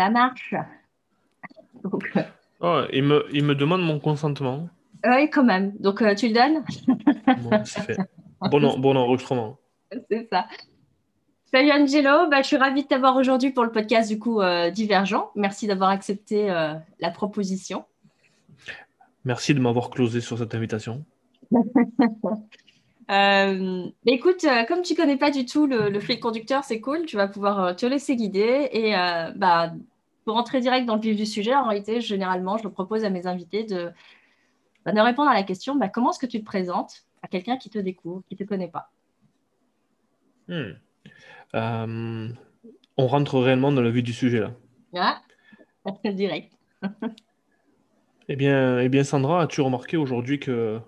ça marche. Donc, oh, il, me, il me demande mon consentement. Oui, quand même. Donc, tu le donnes? Bon, fait. Bon, bon enregistrement. C'est ça. Salut Angelo, bah, je suis ravie de t'avoir aujourd'hui pour le podcast du coup euh, Divergent. Merci d'avoir accepté euh, la proposition. Merci de m'avoir closé sur cette invitation. Euh, écoute, comme tu connais pas du tout le, le fil conducteur, c'est cool. Tu vas pouvoir te laisser guider et bah, pour rentrer direct dans le vif du sujet, en réalité, généralement, je propose à mes invités de, bah, de répondre à la question bah, comment est-ce que tu te présentes à quelqu'un qui te découvre, qui ne te connaît pas? Hmm. Euh, on rentre réellement dans le vue du sujet là. Ah, direct. eh, bien, eh bien, Sandra, as-tu remarqué aujourd'hui que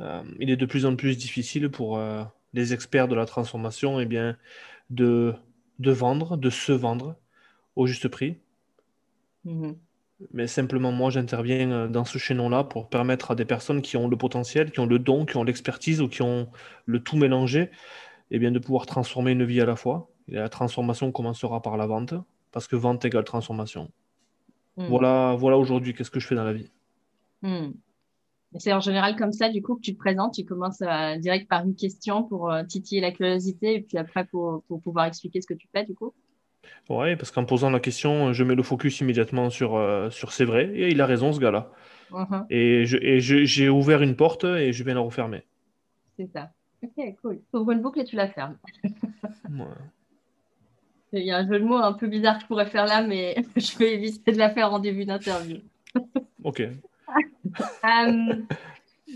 euh, il est de plus en plus difficile pour euh, les experts de la transformation eh bien, de, de vendre, de se vendre au juste prix? Mm-hmm. Mais simplement, moi, j'interviens dans ce chaînon-là pour permettre à des personnes qui ont le potentiel, qui ont le don, qui ont l'expertise ou qui ont le tout mélangé, et bien, de pouvoir transformer une vie à la fois. Et la transformation commencera par la vente, parce que vente égale transformation. Hmm. Voilà, voilà aujourd'hui qu'est-ce que je fais dans la vie. Hmm. C'est en général comme ça, du coup, que tu te présentes. Tu commences à, direct par une question pour euh, titiller la curiosité et puis après pour, pouvoir expliquer ce que tu fais, du coup. Oui, parce qu'en posant la question, je mets le focus immédiatement sur, euh, sur c'est vrai. Et il a raison, ce gars-là. Uh-huh. Et j'ai ouvert une porte et je viens la refermer. C'est ça. Ok, cool. Tu ouvres une boucle et tu la fermes. Il y a un jeu de mots un peu bizarre que je pourrais faire là, mais je vais éviter de la faire en début d'interview. ok. Euh,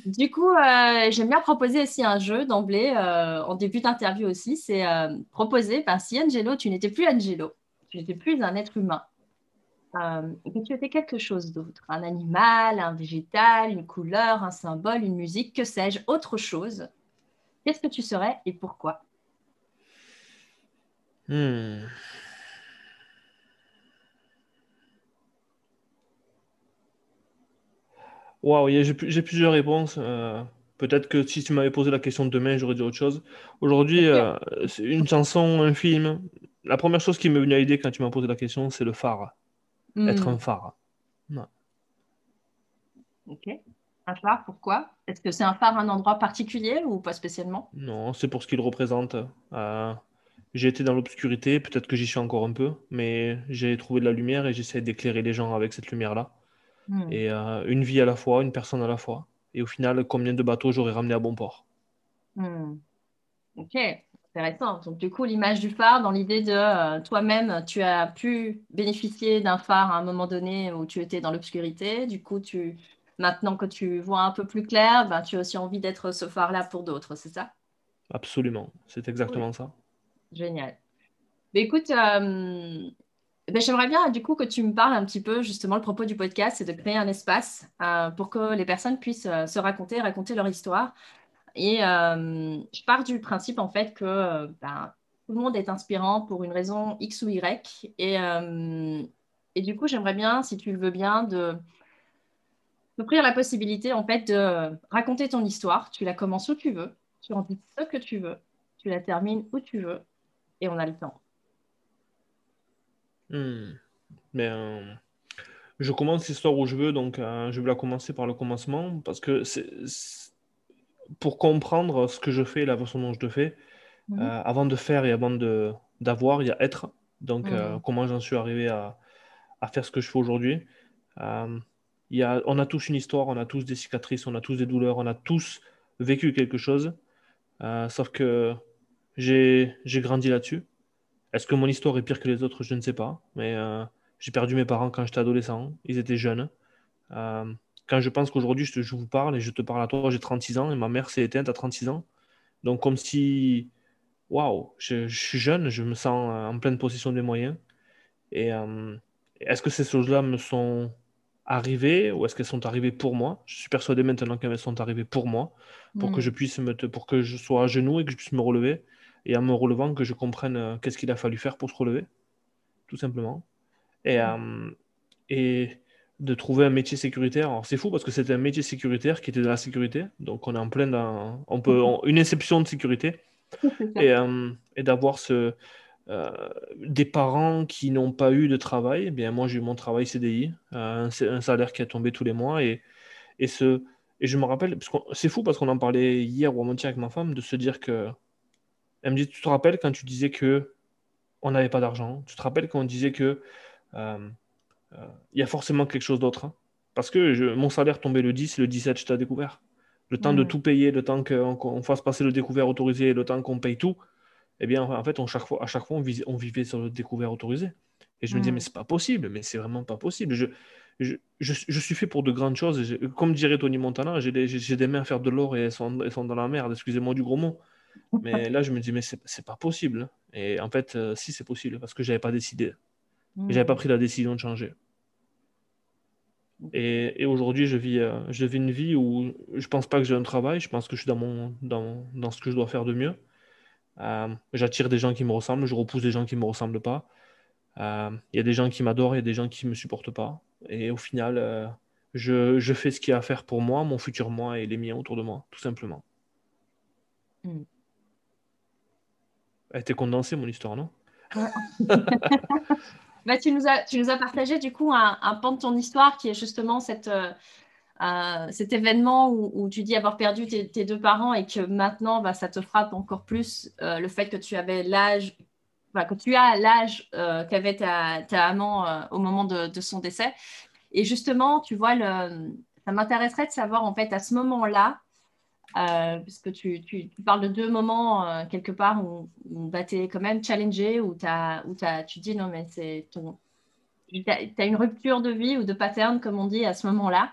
du coup, euh, j'aime bien proposer aussi un jeu d'emblée euh, en début d'interview aussi. C'est proposer, ben, si Angelo, tu n'étais plus Angelo, tu n'étais plus un être humain, que tu étais quelque chose d'autre, un animal, un végétal, une couleur, un symbole, une musique, que sais-je, autre chose Qu'est-ce que tu serais et pourquoi? Hmm. Waouh, j'ai plusieurs réponses. Euh, peut-être que si tu m'avais posé la question demain, j'aurais dit autre chose. Aujourd'hui, euh, une chanson, un film. La première chose qui m'est venue à l'idée quand tu m'as posé la question, c'est le phare. Être hmm. un phare. Ok. Un phare, pourquoi? Est-ce que c'est un phare à un endroit particulier ou pas spécialement? Non, c'est pour ce qu'il représente. Euh, j'ai été dans l'obscurité, peut-être que j'y suis encore un peu, mais j'ai trouvé de la lumière et j'essaie d'éclairer les gens avec cette lumière-là. Hmm. Et euh, une vie à la fois, une personne à la fois. Et au final, combien de bateaux j'aurais ramené à bon port hmm. Ok, intéressant. Donc du coup, l'image du phare, dans l'idée de euh, toi-même, tu as pu bénéficier d'un phare à un moment donné où tu étais dans l'obscurité. Du coup, tu Maintenant que tu vois un peu plus clair, ben, tu as aussi envie d'être ce phare-là pour d'autres, c'est ça? Absolument, c'est exactement ça. Génial. Mais écoute, euh, ben, j'aimerais bien du coup que tu me parles un petit peu, justement, le propos du podcast, c'est de créer un espace euh, pour que les personnes puissent euh, se raconter, raconter leur histoire. Et je pars du principe, en fait, que ben, tout le monde est inspirant pour une raison X ou Y. Et, du coup, j'aimerais bien, si tu le veux bien, de t'offrir la possibilité en fait de raconter ton histoire. Tu la commences où tu veux, tu en dis ce que tu veux, tu la termines où tu veux, et on a le temps. Hmm. Mais euh, je commence l'histoire où je veux, donc euh, je vais la commencer par le commencement parce que c'est pour comprendre ce que je fais, la façon dont je le fais. Mhm. Euh, avant de faire et avant de d'avoir, il y a être. Donc, mhm. comment j'en suis arrivé à, à, faire ce que je fais aujourd'hui on a tous une histoire, on a tous des cicatrices, on a tous des douleurs, on a tous vécu quelque chose. Sauf que j'ai grandi là-dessus. Est-ce que mon histoire est pire que les autres? Je ne sais pas. Mais euh, j'ai perdu mes parents quand j'étais adolescent. Ils étaient jeunes. Euh, quand je pense qu'aujourd'hui, je, je, vous parle et je te parle à toi, j'ai 36 ans et ma mère s'est éteinte à 36 ans. Donc, comme si, waouh, je, je, suis jeune, je me sens en pleine possession des moyens. Et est-ce que ces choses-là me sont arrivées ou est-ce qu'elles sont arrivées pour moi? Je suis persuadé maintenant qu'elles sont arrivées pour moi, pour que mm. je puisse me pour que je sois à genoux et que je puisse me relever et en me relevant que je comprenne euh, qu'est-ce qu'il a fallu faire pour se relever, tout simplement. Et, euh, et de trouver un métier sécuritaire. Alors c'est fou parce que c'était un métier sécuritaire qui était dans la sécurité, donc on est en plein dans on peut une exception de sécurité. Et, euh, et d'avoir ce des parents qui n'ont pas eu de travail, eh bien moi j'ai eu mon travail CDI, un, un, salaire qui a tombé tous les mois. Et, et, ce, et je me rappelle, c'est fou parce qu'on en parlait hier ou avant-hier avec ma femme, de se dire que elle me dit, tu te rappelles quand tu disais que on n'avait pas d'argent? Tu te rappelles quand on disait que euh, euh, il y a forcément quelque chose d'autre hein? Parce que mon salaire tombait le 10, le 17, je t'ai découvert. Le temps de tout payer, le temps qu'on fasse passer le découvert autorisé, le temps qu'on paye tout, eh bien, en fait, on, chaque fois, à chaque fois, on, vivait sur le découvert autorisé. Et je me disais, mais c'est pas possible, mais c'est vraiment pas possible. Je, je, suis fait pour de grandes choses. Comme dirait Tony Montana, j'ai des, mains à faire de l'or et elles sont, elles sont dans la merde, excusez-moi du gros mot. Mais là, je me dis, mais c'est pas possible. Et en fait, euh, si c'est possible, parce que j'avais pas décidé. Mmh. J'avais pas pris la décision de changer. Et, et aujourd'hui, je vis, euh, je vis une vie où je pense pas que j'ai un travail, je pense que je suis dans, mon, dans, dans ce que je dois faire de mieux. Euh, j'attire des gens qui me ressemblent, je repousse des gens qui me ressemblent pas. Il y a des gens qui m'adorent, il y a des gens qui me supportent pas. Et au final, je, je, fais ce qu'il y a à faire pour moi, mon futur moi et les miens autour de moi, tout simplement. Mmh. Elle était condensée, mon histoire, non bah, tu, nous as, tu nous as partagé du coup un, un, pan de ton histoire qui est justement cette, euh, euh, cet événement où, tu dis avoir perdu tes, deux parents et que maintenant bah, ça te frappe encore plus euh, le fait que tu avais l'âge, que tu as l'âge qu'avait ta, ta, amant au moment de, de, son décès. Et justement, tu vois, le, ça m'intéresserait de savoir en fait à ce moment-là, euh, parce que tu, tu, parles de deux moments euh, quelque part où, où bah, tu es quand même challengé, où, as, où as, tu dis non, mais c'est ton. Tu as, une rupture de vie ou de pattern, comme on dit, à ce moment-là.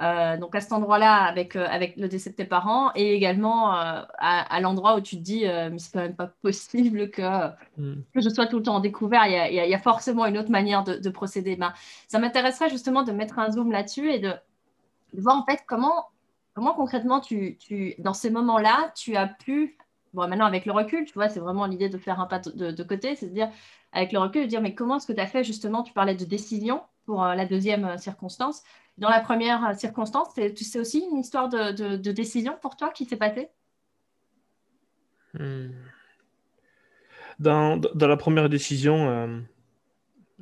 Euh, donc à cet endroit-là, avec, avec le décès de tes parents, et également à, l'endroit où tu te dis, mais c'est quand même pas possible que, hmm. que, je sois tout le temps en découvert. Il y a, il y a forcément une autre manière de, de procéder. Ben, ça m'intéresserait justement de mettre un zoom là-dessus et de, de voir en fait comment Comment concrètement, tu, tu, dans ces moments-là, tu as pu, bon, maintenant avec le recul, tu vois, c'est vraiment l'idée de faire un pas de, côté, c'est de dire, avec le recul, de dire, mais comment est-ce que tu as fait justement, tu parlais de décision pour euh, la deuxième euh, circonstance. Dans la première euh, circonstance, sais aussi une histoire de, décision pour toi qui s'est passée? Hmm. dans, dans, la première décision,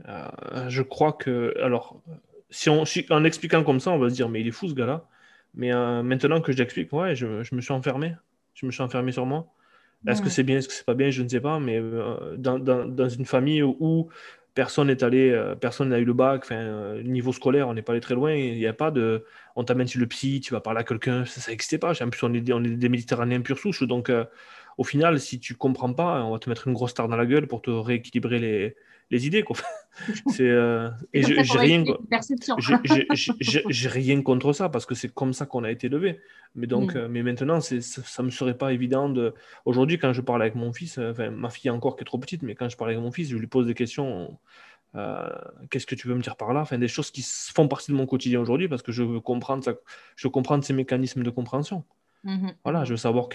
je crois que, alors, si on, en expliquant comme ça, on va se dire, mais il est fou ce gars-là. Mais euh, maintenant que je l'explique, ouais, je, je, me suis enfermé. Je me suis enfermé sur moi. Est-ce que c'est bien, est-ce que c'est pas bien, je ne sais pas. Mais euh, dans, dans, dans, une famille où personne n'est allé, euh, personne n'a eu le bac, enfin, niveau scolaire, on n'est pas allé très loin. Il n'y a pas de, on t'amène chez le psy, tu vas parler à quelqu'un, ça n'existait pas. En plus, on est, on est des Méditerranéens pure souche, donc au final, si tu comprends pas, on va te mettre une grosse star dans la gueule pour te rééquilibrer les, les idées. Quoi. c'est, euh, et j'ai rien, j'ai rien contre ça parce que c'est comme ça qu'on a été élevé. Mais donc, mm. euh, mais maintenant, ça, ça me serait pas évident de. Aujourd'hui, quand je parle avec mon fils, euh, enfin, ma fille encore qui est trop petite, mais quand je parle avec mon fils, je lui pose des questions. Qu'est-ce que tu veux me dire par là? Enfin, des choses qui font partie de mon quotidien aujourd'hui parce que je veux comprendre ça, je veux comprendre ces mécanismes de compréhension. Mm-hmm. Voilà, je veux savoir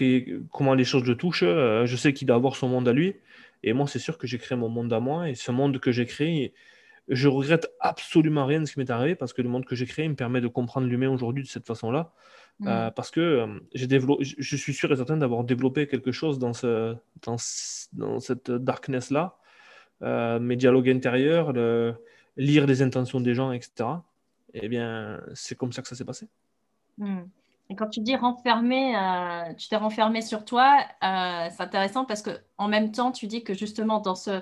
comment les choses le touchent. je sais qu'il doit avoir son monde à lui. Et moi, c'est sûr que j'ai créé mon monde à moi. Et ce monde que j'ai créé, je regrette absolument rien de ce qui m'est arrivé parce que le monde que j'ai créé me permet de comprendre l'humain aujourd'hui de cette façon-là. Mm. Euh, parce que euh, j'ai développé, je suis sûr et certain d'avoir développé quelque chose dans, ce, dans, dans cette darkness-là. Euh, mes dialogues intérieurs, le, lire les intentions des gens, etc. Eh bien, c'est comme ça que ça s'est passé. Mm. Et quand tu dis renfermé, euh, tu t'es renfermé sur toi, euh, c'est intéressant parce que en même temps, tu dis que justement dans ce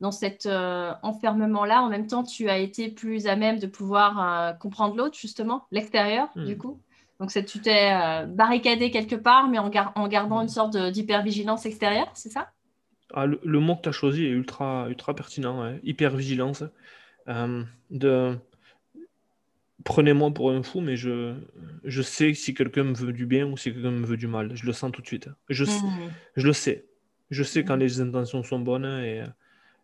dans cet euh, enfermement-là, en même temps, tu as été plus à même de pouvoir comprendre l'autre, justement, l'extérieur, hmm. du coup. Donc, tu t'es barricadé quelque part, mais en, en gardant une sorte d'hypervigilance extérieure, c'est ça? Ah, le, mot que tu as choisi est ultra, ultra pertinent, hypervigilance. de prenez-moi pour un fou, mais je, je sais si quelqu'un me veut du bien ou si quelqu'un me veut du mal. Je le sens tout de suite. Je, mmh. je le sais. Je sais quand mmh. les intentions sont bonnes et,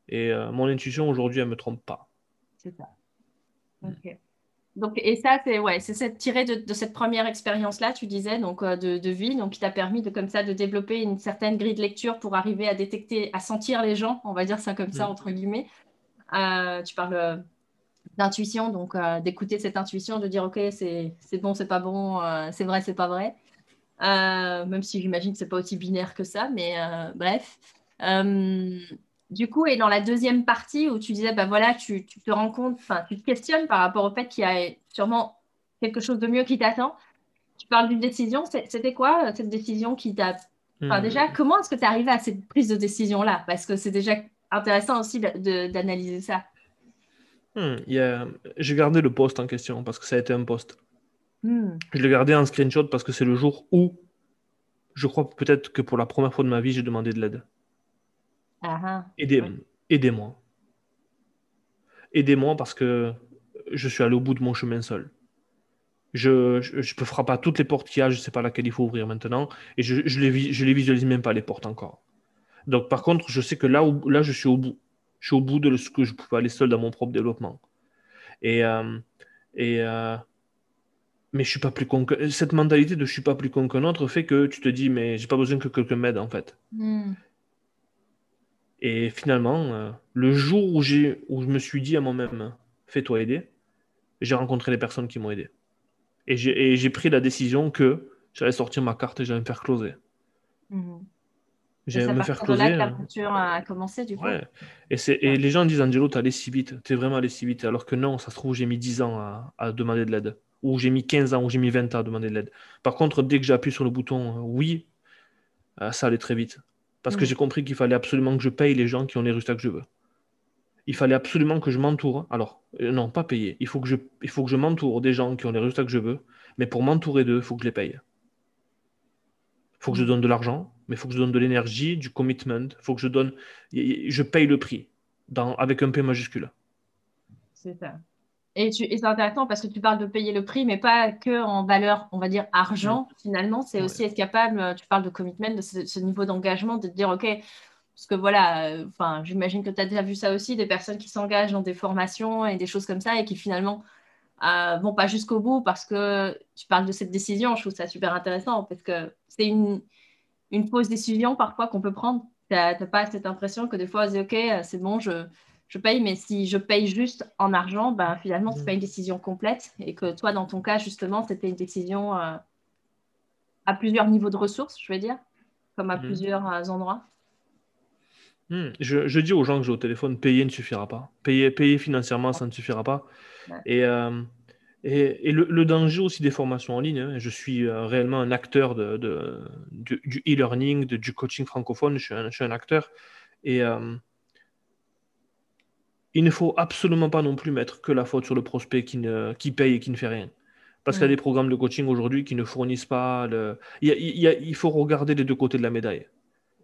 et euh, mon intuition aujourd'hui, elle ne me trompe pas. C'est ça. Ok. Donc, et ça, c'est ouais, c'est tiré de, de, cette première expérience-là, tu disais, donc euh, de, de, vie, donc qui t'a permis de comme ça de développer une certaine grille de lecture pour arriver à détecter, à sentir les gens, on va dire ça comme ça entre guillemets. Euh, tu parles d'intuition, donc euh, d'écouter cette intuition, de dire ok, c'est bon, c'est pas bon, euh, c'est vrai, c'est pas vrai. Euh, même si j'imagine que c'est pas aussi binaire que ça, mais bref. du coup, et dans la deuxième partie où tu disais, bah voilà, tu, te rends compte, enfin, tu te questionnes par rapport au fait qu'il y a sûrement quelque chose de mieux qui t'attend. Tu parles d'une décision. C'était quoi cette décision qui t'a. Enfin, hmm. déjà, comment est-ce que tu es arrivé à cette prise de décision-là? Parce que c'est déjà intéressant aussi d'analyser ça. Hmm, J'ai gardé le poste en question parce que ça a été un poste. Hmm. Je l'ai gardé en screenshot parce que c'est le jour où je crois peut-être que pour la première fois de ma vie, j'ai demandé de l'aide. Ah, Aidez-moi. Aidez-moi parce que je suis allé au bout de mon chemin seul. Je ne peux pas toutes les portes qu'il y a, je ne sais pas laquelle il faut ouvrir maintenant, et je ne je les, je les visualise même pas les portes encore. Donc par contre, je sais que là, où, là je suis au bout. Je suis au bout de ce que je pouvais aller seul dans mon propre développement. Et, euh, et euh, mais je suis pas plus con que... Cette mentalité de je suis pas plus con qu'un autre fait que tu te dis, mais j'ai pas besoin que quelqu'un m'aide en fait. Hmm. Et finalement, euh, le jour où, j'ai, où je me suis dit à moi-même, fais-toi aider, j'ai rencontré les personnes qui m'ont aidé. Et j'ai, pris la décision que j'allais sortir ma carte et j'allais me faire closer. J'allais me faire closer. C'est là que l'aventure a commencé, du coup. Ouais. Et, c'est, et les gens disent, Angelo, t'es allé si vite, t'es vraiment allé si vite. Alors que non, ça se trouve, j'ai mis 10 ans à, à demander de l'aide ou j'ai mis 15 ans, ou j'ai mis 20 ans à demander de l'aide. Par contre, dès que j'ai appuyé sur le bouton euh, oui, euh, ça allait très vite. Parce que mm. j'ai compris qu'il fallait absolument que je paye les gens qui ont les résultats que je veux. Il fallait absolument que je m'entoure. Alors, euh, non, pas payer. Il faut que je, il faut que je m'entoure des gens qui ont les résultats que je veux. Mais pour m'entourer d'eux, il faut que je les paye. Il faut que je mm. donne de l'argent, mais il faut que je donne de l'énergie, du commitment. Il faut que je donne. Je paye le prix dans, avec un P majuscule. C'est ça. Et, c'est intéressant parce que tu parles de payer le prix, mais pas que en valeur, on va dire argent, finalement. C'est aussi être capable, euh, tu parles de commitment, de ce, niveau d'engagement, de te dire, OK, parce que voilà, euh, j'imagine que tu as déjà vu ça aussi, des personnes qui s'engagent dans des formations et des choses comme ça et qui finalement euh, vont pas jusqu'au bout parce que tu parles de cette décision. Je trouve ça super intéressant parce que c'est une, une fausse décision parfois qu'on peut prendre. Tu n'as pas cette impression que des fois, on dit, OK, c'est bon, je je paye, mais si je paye juste en argent, ben, finalement, ce n'est pas une décision complète. Et que toi, dans ton cas, justement, c'était une décision euh, à plusieurs niveaux de ressources, je veux dire, comme à mm. plusieurs euh, endroits. Mm. Je, dis aux gens que j'ai au téléphone, payer ne suffira pas. Payer, payer financièrement, ça ne suffira pas. Et, euh, et, le, danger aussi des formations en ligne, hein, je suis réellement un acteur de, du e-learning, du coaching francophone, je suis un, je suis un acteur. Et il ne faut absolument pas non plus mettre que la faute sur le prospect qui, ne, qui paye et qui ne fait rien. Parce qu'il y a des programmes de coaching aujourd'hui qui ne fournissent pas. Le... Il, faut regarder les deux côtés de la médaille.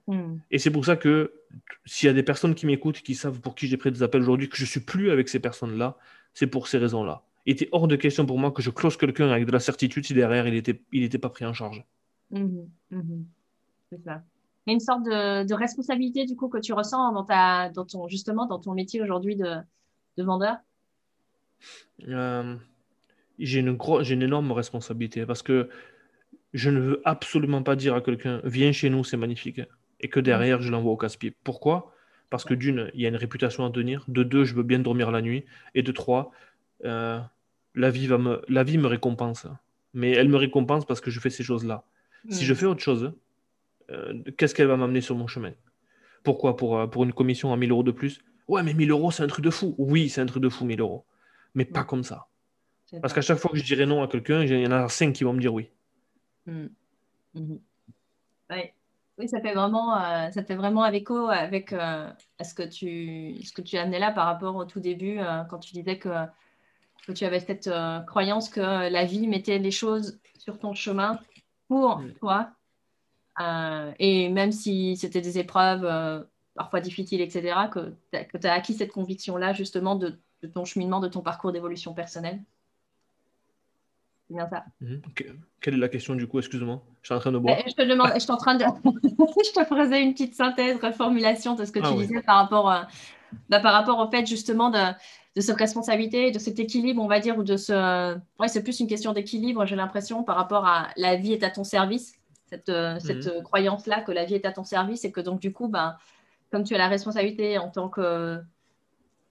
Hmm. Et c'est pour ça que s'il y a des personnes qui m'écoutent, qui savent pour qui j'ai pris des appels aujourd'hui, que je ne suis plus avec ces personnes-là, c'est pour ces raisons-là. Il était hors de question pour moi que je close quelqu'un avec de la certitude si derrière il n'était il était pas pris en charge. Hmm. Hmm. C'est ça y a une sorte de, responsabilité du coup que tu ressens dans, ta, dans ton, justement dans ton métier aujourd'hui de, vendeur? Euh, J'ai une, une énorme responsabilité parce que je ne veux absolument pas dire à quelqu'un viens chez nous, c'est magnifique, et que derrière je l'envoie au casse-pied. Pourquoi? Parce que d'une, il y a une réputation à tenir, de deux, je veux bien dormir la nuit, et de trois, euh, la, vie va me, la vie me récompense. Mais elle me récompense parce que je fais ces choses-là. Si je fais autre chose, euh, qu'est-ce qu'elle va m'amener sur mon chemin? Pourquoi? Pour, euh, pour une commission à 1000 euros de plus? Ouais, mais 1000 euros, c'est un truc de fou. Oui, c'est un truc de fou, 1000 euros. Mais pas comme ça. Parce qu'à chaque fois que je dirais non à quelqu'un, il y en a 5 qui vont me dire oui. Hmm. Mhm. Oui, ça fait vraiment, euh, ça fait vraiment écho avec ce, que tu, ce que tu as amené là par rapport au tout début, quand tu disais que, que tu avais cette croyance que la vie mettait les choses sur ton chemin pour hmm. toi euh, et même si c'était des épreuves euh, parfois difficiles, etc., que tu as, acquis cette conviction-là, justement, de, ton cheminement, de ton parcours d'évolution personnelle? C'est bien ça. Mhm. Quelle est la question du coup? Excuse-moi, je suis en train de boire. Je te demande, je suis en train de. je te faisais une petite synthèse, reformulation de ce que ah tu disais par rapport, euh, bah, par rapport au fait justement de, de cette responsabilité, de cet équilibre, on va dire, ou de ce. Ouais, c'est plus une question d'équilibre, j'ai l'impression, par rapport à la vie est à ton service cette, euh, cette mhm. croyance-là que la vie est à ton service et que donc du coup, ben, comme tu as la responsabilité en tant que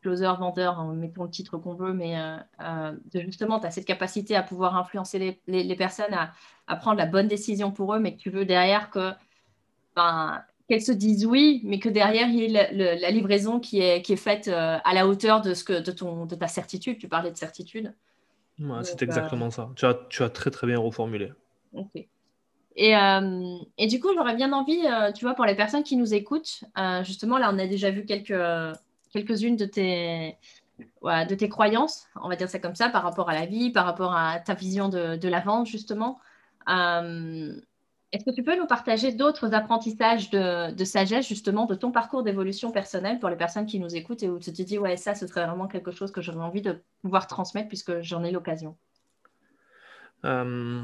closer, vendeur, hein, mettons le titre qu'on veut, mais euh, euh, de justement, tu as cette capacité à pouvoir influencer les, les, personnes à, à, prendre la bonne décision pour eux, mais que tu veux derrière que ben, qu'elles se disent oui, mais que derrière, il y ait la, livraison qui est, qui est faite euh, à la hauteur de, ce que, de, ton, de ta certitude. Tu parlais de certitude. c'est exactement ça. Tu as, tu as très très bien reformulé. Ok. Et, euh, et, du coup, j'aurais bien envie, euh, tu vois, pour les personnes qui nous écoutent, justement, là, on a déjà vu quelques, quelques-unes de tes, de tes croyances, on va dire ça comme ça, par rapport à la vie, par rapport à ta vision de, de la vente, justement. Est-ce que tu peux nous partager d'autres apprentissages de, sagesse, justement, de ton parcours d'évolution personnelle pour les personnes qui nous écoutent et où tu te dis, ouais, ça, ce serait vraiment quelque chose que j'aurais envie de pouvoir transmettre puisque j'en ai l'occasion? Euh,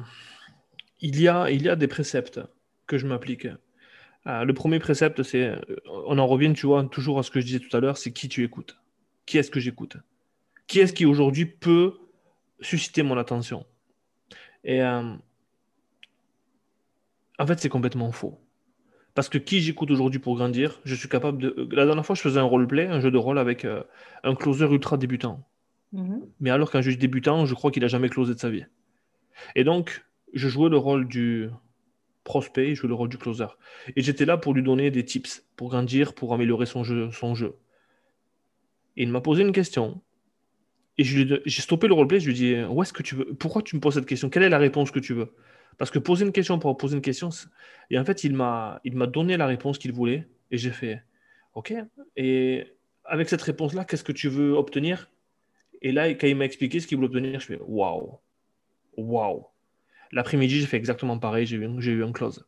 il, y a, il y a des préceptes que je m'applique. Euh, le premier précepte, c'est, on en revient, tu vois, toujours à ce que je disais tout à l'heure, c'est qui tu écoutes. Qui est-ce que j'écoute? Qui est-ce qui aujourd'hui peut susciter mon attention? Et euh, en fait, c'est complètement faux. Parce que qui j'écoute aujourd'hui pour grandir, je suis capable de. La dernière fois, je faisais un roleplay, un jeu de rôle avec euh, un closer ultra débutant. Mhm. Mais alors qu'un juge débutant, je crois qu'il n'a jamais closé de sa vie. Et donc, je jouais le rôle du prospect, je jouais le rôle du closer. Et j'étais là pour lui donner des tips, pour grandir, pour améliorer son jeu. Son jeu. Et il m'a posé une question. Et j'ai stoppé le roleplay, je lui ai dit Où est-ce que tu veux Pourquoi tu me poses cette question? Quelle est la réponse que tu veux? Parce que poser une question pour poser une question, et en fait, il m'a, donné la réponse qu'il voulait, et j'ai fait, OK. Et avec cette réponse-là, qu'est-ce que tu veux obtenir? Et là, quand il m'a expliqué ce qu'il voulait obtenir, je fais, waouh, waouh. L'après-midi, j'ai fait exactement pareil, j'ai eu, j'ai eu un close.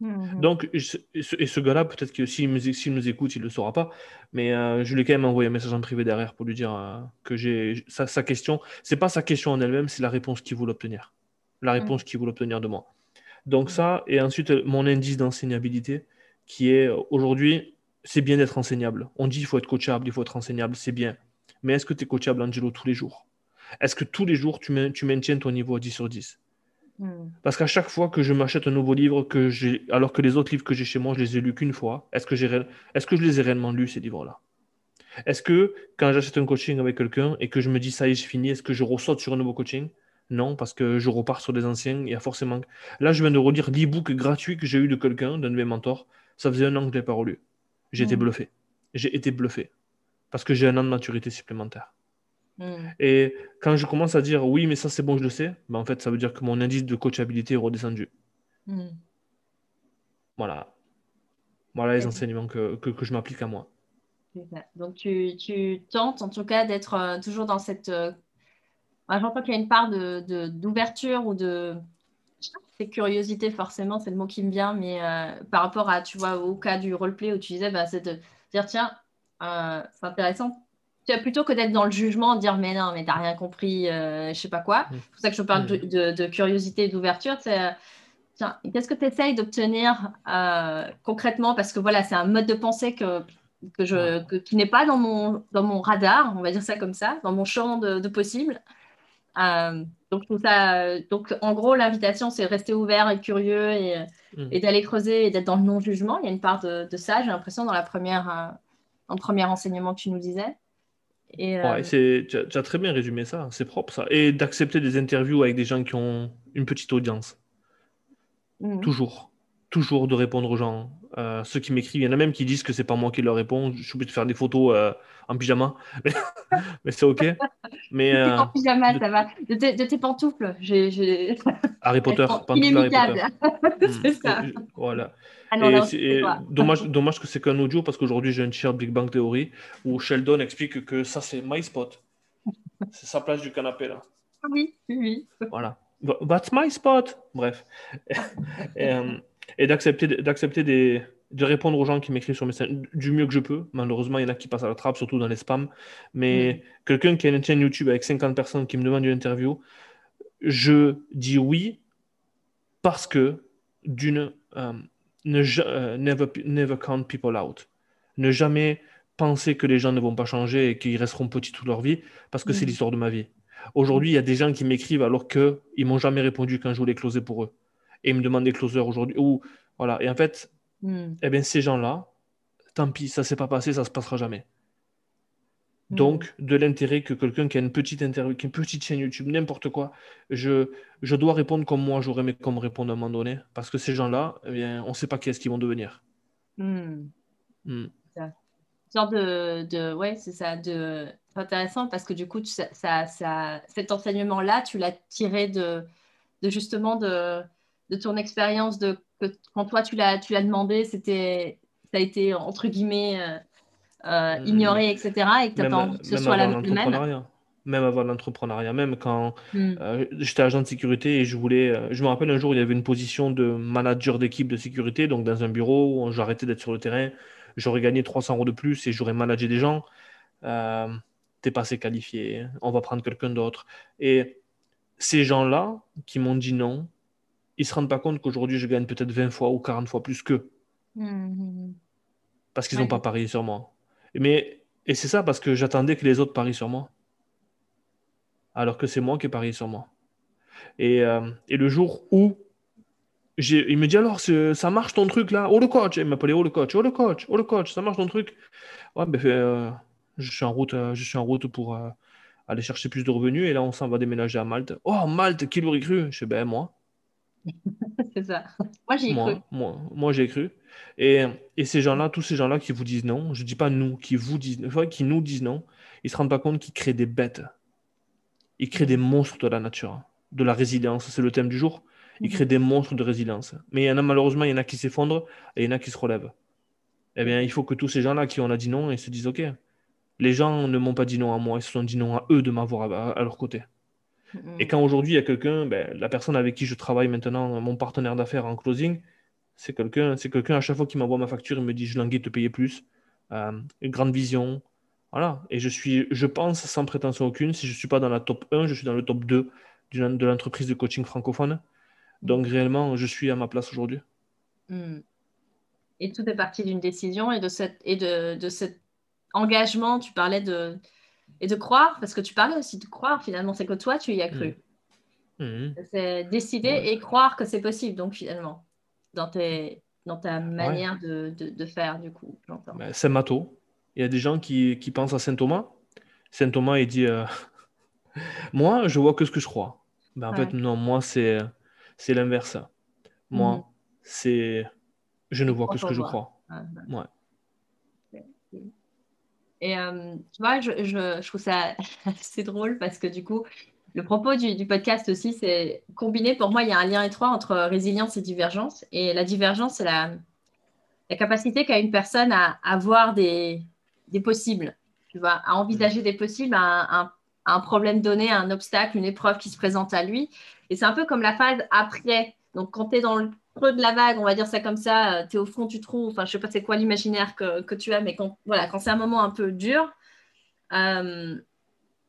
Mhm. Donc, et ce, gars-là, peut-être que s'il, nous écoute, il ne le saura pas, mais euh, je lui ai quand même envoyé un message en privé derrière pour lui dire euh, que j'ai sa, sa question, c'est pas sa question en elle-même, c'est la réponse qu'il voulait obtenir la mm. réponse qu'il voulait obtenir de moi. Donc ça, et ensuite mon indice d'enseignabilité, qui est aujourd'hui, c'est bien d'être enseignable. On dit qu'il faut être coachable, il faut être enseignable, c'est bien. Mais est-ce que tu es coachable, Angelo, tous les jours? Est-ce que tous les jours, tu, maintiens ton niveau à 10 sur 10 mm. Parce qu'à chaque fois que je m'achète un nouveau livre, que j'ai, alors que les autres livres que j'ai chez moi, je les ai lus qu'une fois, est-ce que, j'ai, est-ce que je les ai réellement lus, ces livres-là? Est-ce que quand j'achète un coaching avec quelqu'un et que je me dis ça y est, j'ai fini, est-ce que je ressaute sur un nouveau coaching? Non, parce que je repars sur les anciens. Il y a forcément. Là, je viens de relire l'e-book gratuit que j'ai eu de quelqu'un, d'un de mes mentors. Ça faisait un an que je l'ai pas relu. J'ai été hmm. bluffé. J'ai été bluffé. Parce que j'ai un an de maturité supplémentaire. Hmm. Et quand je commence à dire oui, mais ça c'est bon, je le sais, ben, en fait, ça veut dire que mon indice de coachabilité est redescendu. Hmm. Voilà. Voilà les enseignements que, je m'applique à moi. Donc tu, tu, tentes en tout cas d'être euh, toujours dans cette euh, J'entends qu'il y a une part d'ouverture de, ou de. C'est curiosité, forcément, c'est le mot qui me vient, mais euh, par rapport à, tu vois, au cas du roleplay où tu disais, bah, c'est de dire, tiens, euh, c'est intéressant. Tu as plutôt que d'être dans le jugement, dire, mais non, mais t'as rien compris, euh, je sais pas quoi. Mm. C'est pour ça que je parle mm. de, curiosité et d'ouverture. Tiens, qu'est-ce que tu essayes d'obtenir concrètement? Parce que voilà, c'est un mode de pensée que que je, qui n'est pas dans mon, dans mon radar, on va dire ça comme ça, dans mon champ de, de possible. Euh, donc, ça, donc, en gros, l'invitation, c'est de rester ouvert et curieux et, mm. et d'aller creuser et d'être dans le non-jugement. Il y a une part de, ça, j'ai l'impression, dans, la première, euh, premier enseignement que tu nous disais. Et, euh, tu, as, très bien résumé ça, c'est propre ça. Et d'accepter des interviews avec des gens qui ont une petite audience. Mm. Toujours. Toujours de répondre aux gens. Ceux qui m'écrivent, il y en a même qui disent que c'est pas moi qui leur réponds. Je suis obligé de faire des photos en pyjama. mais c'est OK. Mais, euh, en pyjama, ça va. De, tes pantoufles. J'ai, Harry Potter. Pantoufles Harry Potter. c'est ça. voilà. Ah et, dommage, dommage que c'est qu'un audio parce qu'aujourd'hui j'ai un t-shirt Big Bang Theory où Sheldon explique que ça c'est my spot. C'est sa place du canapé là. Oui, oui. Voilà. That's my spot. Bref. et, euh, et d'accepter, d'accepter des, de répondre aux gens qui m'écrivent sur Messenger du mieux que je peux. Malheureusement, il y en a qui passent à la trappe, surtout dans les spams. Mais mm. quelqu'un qui a une chaîne YouTube avec 50 personnes qui me demande une interview, je dis oui parce que d'une euh, ne euh, never, never count people out. Ne jamais penser que les gens ne vont pas changer et qu'ils resteront petits toute leur vie parce que c'est mm. l'histoire de ma vie. Aujourd'hui, il y a des gens qui m'écrivent alors qu'ils ne m'ont jamais répondu quand je voulais closer pour eux. Et ils me demandent des closers aujourd'hui. Ou, voilà. Et en fait, Hmm. Eh bien, ces gens-là, tant pis, ça ne s'est pas passé, ça ne se passera jamais. Hmm. Donc, de l'intérêt que quelqu'un qui a une petite interview, qui a une petite chaîne YouTube, n'importe quoi, je, je dois répondre comme moi, j'aurais aimé qu'on me réponde à un moment donné, parce que ces gens-là, eh bien, on ne sait pas qui est-ce qu'ils vont devenir. Hmm. Hmm. De, de ouais, c'est ça, de intéressant parce que du coup, ça, ça, cet enseignement-là, tu l'as tiré de, de justement de, de ton expérience de que quand toi tu l'as tu l'as demandé, c'était ça a été entre guillemets euh, euh, ignoré, etc. Et que tu envie que ce soit la, même même avant l'entrepreneuriat, même quand hmm. euh, j'étais agent de sécurité et je voulais, je me rappelle un jour, il y avait une position de manager d'équipe de sécurité, donc dans un bureau, où j'arrêtais d'être sur le terrain, j'aurais gagné 300 euros de plus et j'aurais managé des gens. T'es pas assez qualifié, on va prendre quelqu'un d'autre. Et ces gens-là qui m'ont dit non, ils se rendent pas compte qu'aujourd'hui je gagne peut-être 20 fois ou 40 fois plus qu'eux. Hmm. Parce qu'ils n'ont pas parié sur moi. Mais, et c'est ça parce que j'attendais que les autres parient sur moi alors que c'est moi qui ai parié sur moi. Et, euh, et le jour où il me dit alors, ça marche ton truc là? Oh le coach Il m'appelait Oh le coach, oh le coach, oh le coach, ça marche ton truc? Ouais, ben, euh, je, suis en route, euh, je suis en route pour aller chercher plus de revenus et là on s'en va déménager à Malte. Oh Malte, qui l'aurait cru Je sais ben moi. c'est ça. Moi j'y ai cru. Moi, moi j'ai cru. Et, et ces gens-là, tous ces gens-là qui vous disent non, je dis pas nous, qui vous disent, qui nous disent non, ils se rendent pas compte qu'ils créent des bêtes il crée des monstres de la nature, de la résilience. C'est le thème du jour. Il mhm. crée des monstres de résilience. Mais il y en a malheureusement, il y en a qui s'effondrent et il y en a qui se relèvent. Eh bien, il faut que tous ces gens-là qui on a dit non, ils se disent OK. Les gens ne m'ont pas dit non à moi, ils se sont dit non à eux de m'avoir à, leur côté. Et quand aujourd'hui il y a quelqu'un, ben, la personne avec qui je travaille maintenant, mon partenaire d'affaires en closing, c'est quelqu'un, c'est quelqu'un à chaque fois qui m'envoie ma facture, il me dit je languis de te payer plus, euh, grande vision, voilà. Et je suis, je pense, sans prétention aucune, si je ne suis pas dans la top 1, je suis dans le top 2 de l'entreprise de coaching francophone. Donc réellement, je suis à ma place aujourd'hui. Mm. Et tout est parti d'une décision et de, cette, et de, de cet engagement, tu parlais de, et de croire, parce que tu parlais aussi de croire finalement, c'est que toi, tu y as cru. Mm. C'est décider et croire que c'est possible, donc finalement, dans, tes, dans ta manière de, de, de, faire, du coup, ben, c'est Mato. Il y a des gens qui, pensent à Saint Thomas. Saint Thomas, il dit euh, Moi, je vois que ce que je crois. Ben, en fait, non, moi, c'est, l'inverse. Moi, mhm. c'est je ne vois que ce que je crois. Ouais. Et euh, tu vois, je, je, trouve ça assez drôle parce que du coup, le propos du, du podcast aussi, c'est combiné. Pour moi, il y a un lien étroit entre résilience et divergence. Et la divergence, c'est la, la capacité qu'a une personne à, à voir des, des possibles, tu vois, à envisager des possibles à un, problème donné, un obstacle, une épreuve qui se présente à lui. Et c'est un peu comme la phase après. Donc, quand tu es dans le creux de la vague, on va dire ça comme ça, euh, tu es au fond tu trou, enfin, je sais pas c'est quoi l'imaginaire que, tu as, mais quand, voilà, quand c'est un moment un peu dur, euh,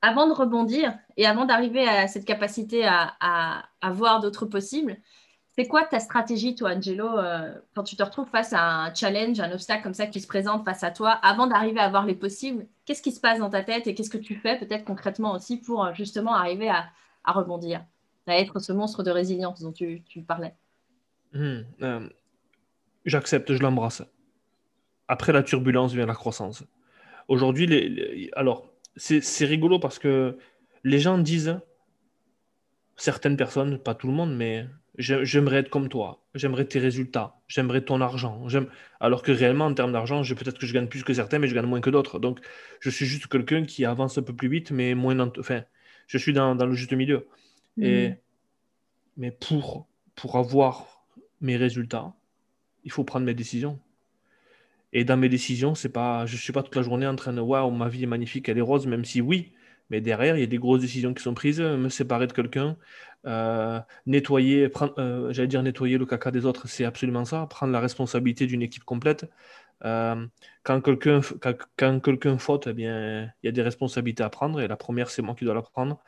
avant de rebondir et avant d'arriver à cette capacité à, à voir d'autres possibles, c'est quoi ta stratégie, toi, Angelo, euh, quand tu te retrouves face à un challenge, un obstacle comme ça qui se présente face à toi, avant d'arriver à voir les possibles Qu'est-ce qui se passe dans ta tête et qu'est-ce que tu fais peut-être concrètement aussi pour justement arriver à, rebondir, à être ce monstre de résilience dont tu, parlais? Hmm, euh, J'accepte, je l'embrasse. Après la turbulence vient la croissance. Aujourd'hui, les, alors, c'est rigolo parce que les gens disent, certaines personnes, pas tout le monde, mais j'aimerais être comme toi, j'aimerais tes résultats, j'aimerais ton argent. Alors que réellement, en termes d'argent, peut-être que je gagne plus que certains, mais je gagne moins que d'autres. Donc, je suis juste quelqu'un qui avance un peu plus vite, mais moins. Enfin, je suis dans, le juste milieu. Et, mhm. mais pour, pour avoir mes résultats, il faut prendre mes décisions. Et dans mes décisions, c'est pas, je ne suis pas toute la journée en train de waouh, ma vie est magnifique, elle est rose, même si oui, mais derrière, il y a des grosses décisions qui sont prises, me séparer de quelqu'un, euh, nettoyer, euh, j'allais dire nettoyer le caca des autres, c'est absolument ça, prendre la responsabilité d'une équipe complète. Euh, quand quelqu'un quand, quelqu'un faute, eh bien, il y a des responsabilités à prendre, et la première, c'est moi qui dois la prendre.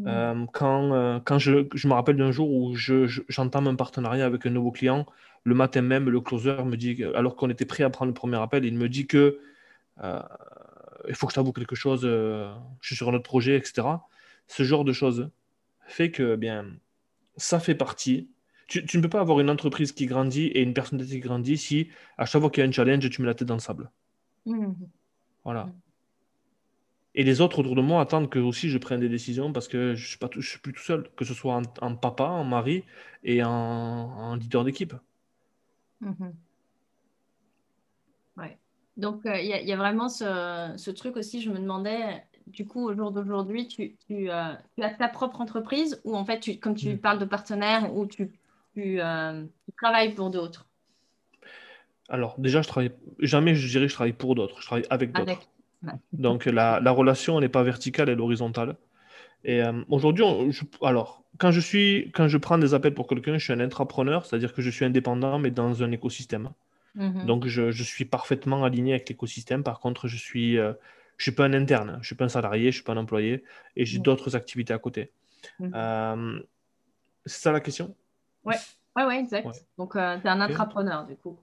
Mmh. quand quand je, je, me rappelle d'un jour où j'entame je, un partenariat avec un nouveau client, le matin même, le closer me dit, alors qu'on était prêt à prendre le premier appel, il me dit que il faut que je t'avoue quelque chose, euh, je suis sur un autre projet, etc. Ce genre de choses fait que bien, ça fait partie. Tu, ne peux pas avoir une entreprise qui grandit et une personnalité qui grandit si à chaque fois qu'il y a un challenge, tu mets la tête dans le sable. Mmh. Voilà. Et les autres autour de moi attendent que aussi je prenne des décisions parce que je suis, pas je suis plus tout seul, que ce soit en, papa, en mari et en, leader d'équipe. Mmh. Donc, il y, a vraiment ce, ce, truc aussi, je me demandais, du coup, au jour d'aujourd'hui, tu, tu, as ta propre entreprise ou en fait, tu, comme tu mm. parles de partenaires, ou tu, tu travailles pour d'autres? Alors, déjà, je travaille jamais, je dirais, que je travaille pour d'autres. Je travaille avec d'autres. Donc, la, relation, n'est pas verticale, elle est horizontale. Et euh, aujourd'hui, alors, quand je suis, quand je prends des appels pour quelqu'un, je suis un intrapreneur, c'est-à-dire que je suis indépendant, mais dans un écosystème. Mhm. Donc, je, suis parfaitement aligné avec l'écosystème. Par contre, je suis, euh, je suis pas un interne, je suis pas un salarié, je suis pas un employé, et j'ai mhm. d'autres activités à côté. Mhm. Euh, c'est ça la question? Ouais, ouais, ouais, exact. Donc, tu es un intrapreneur, du coup.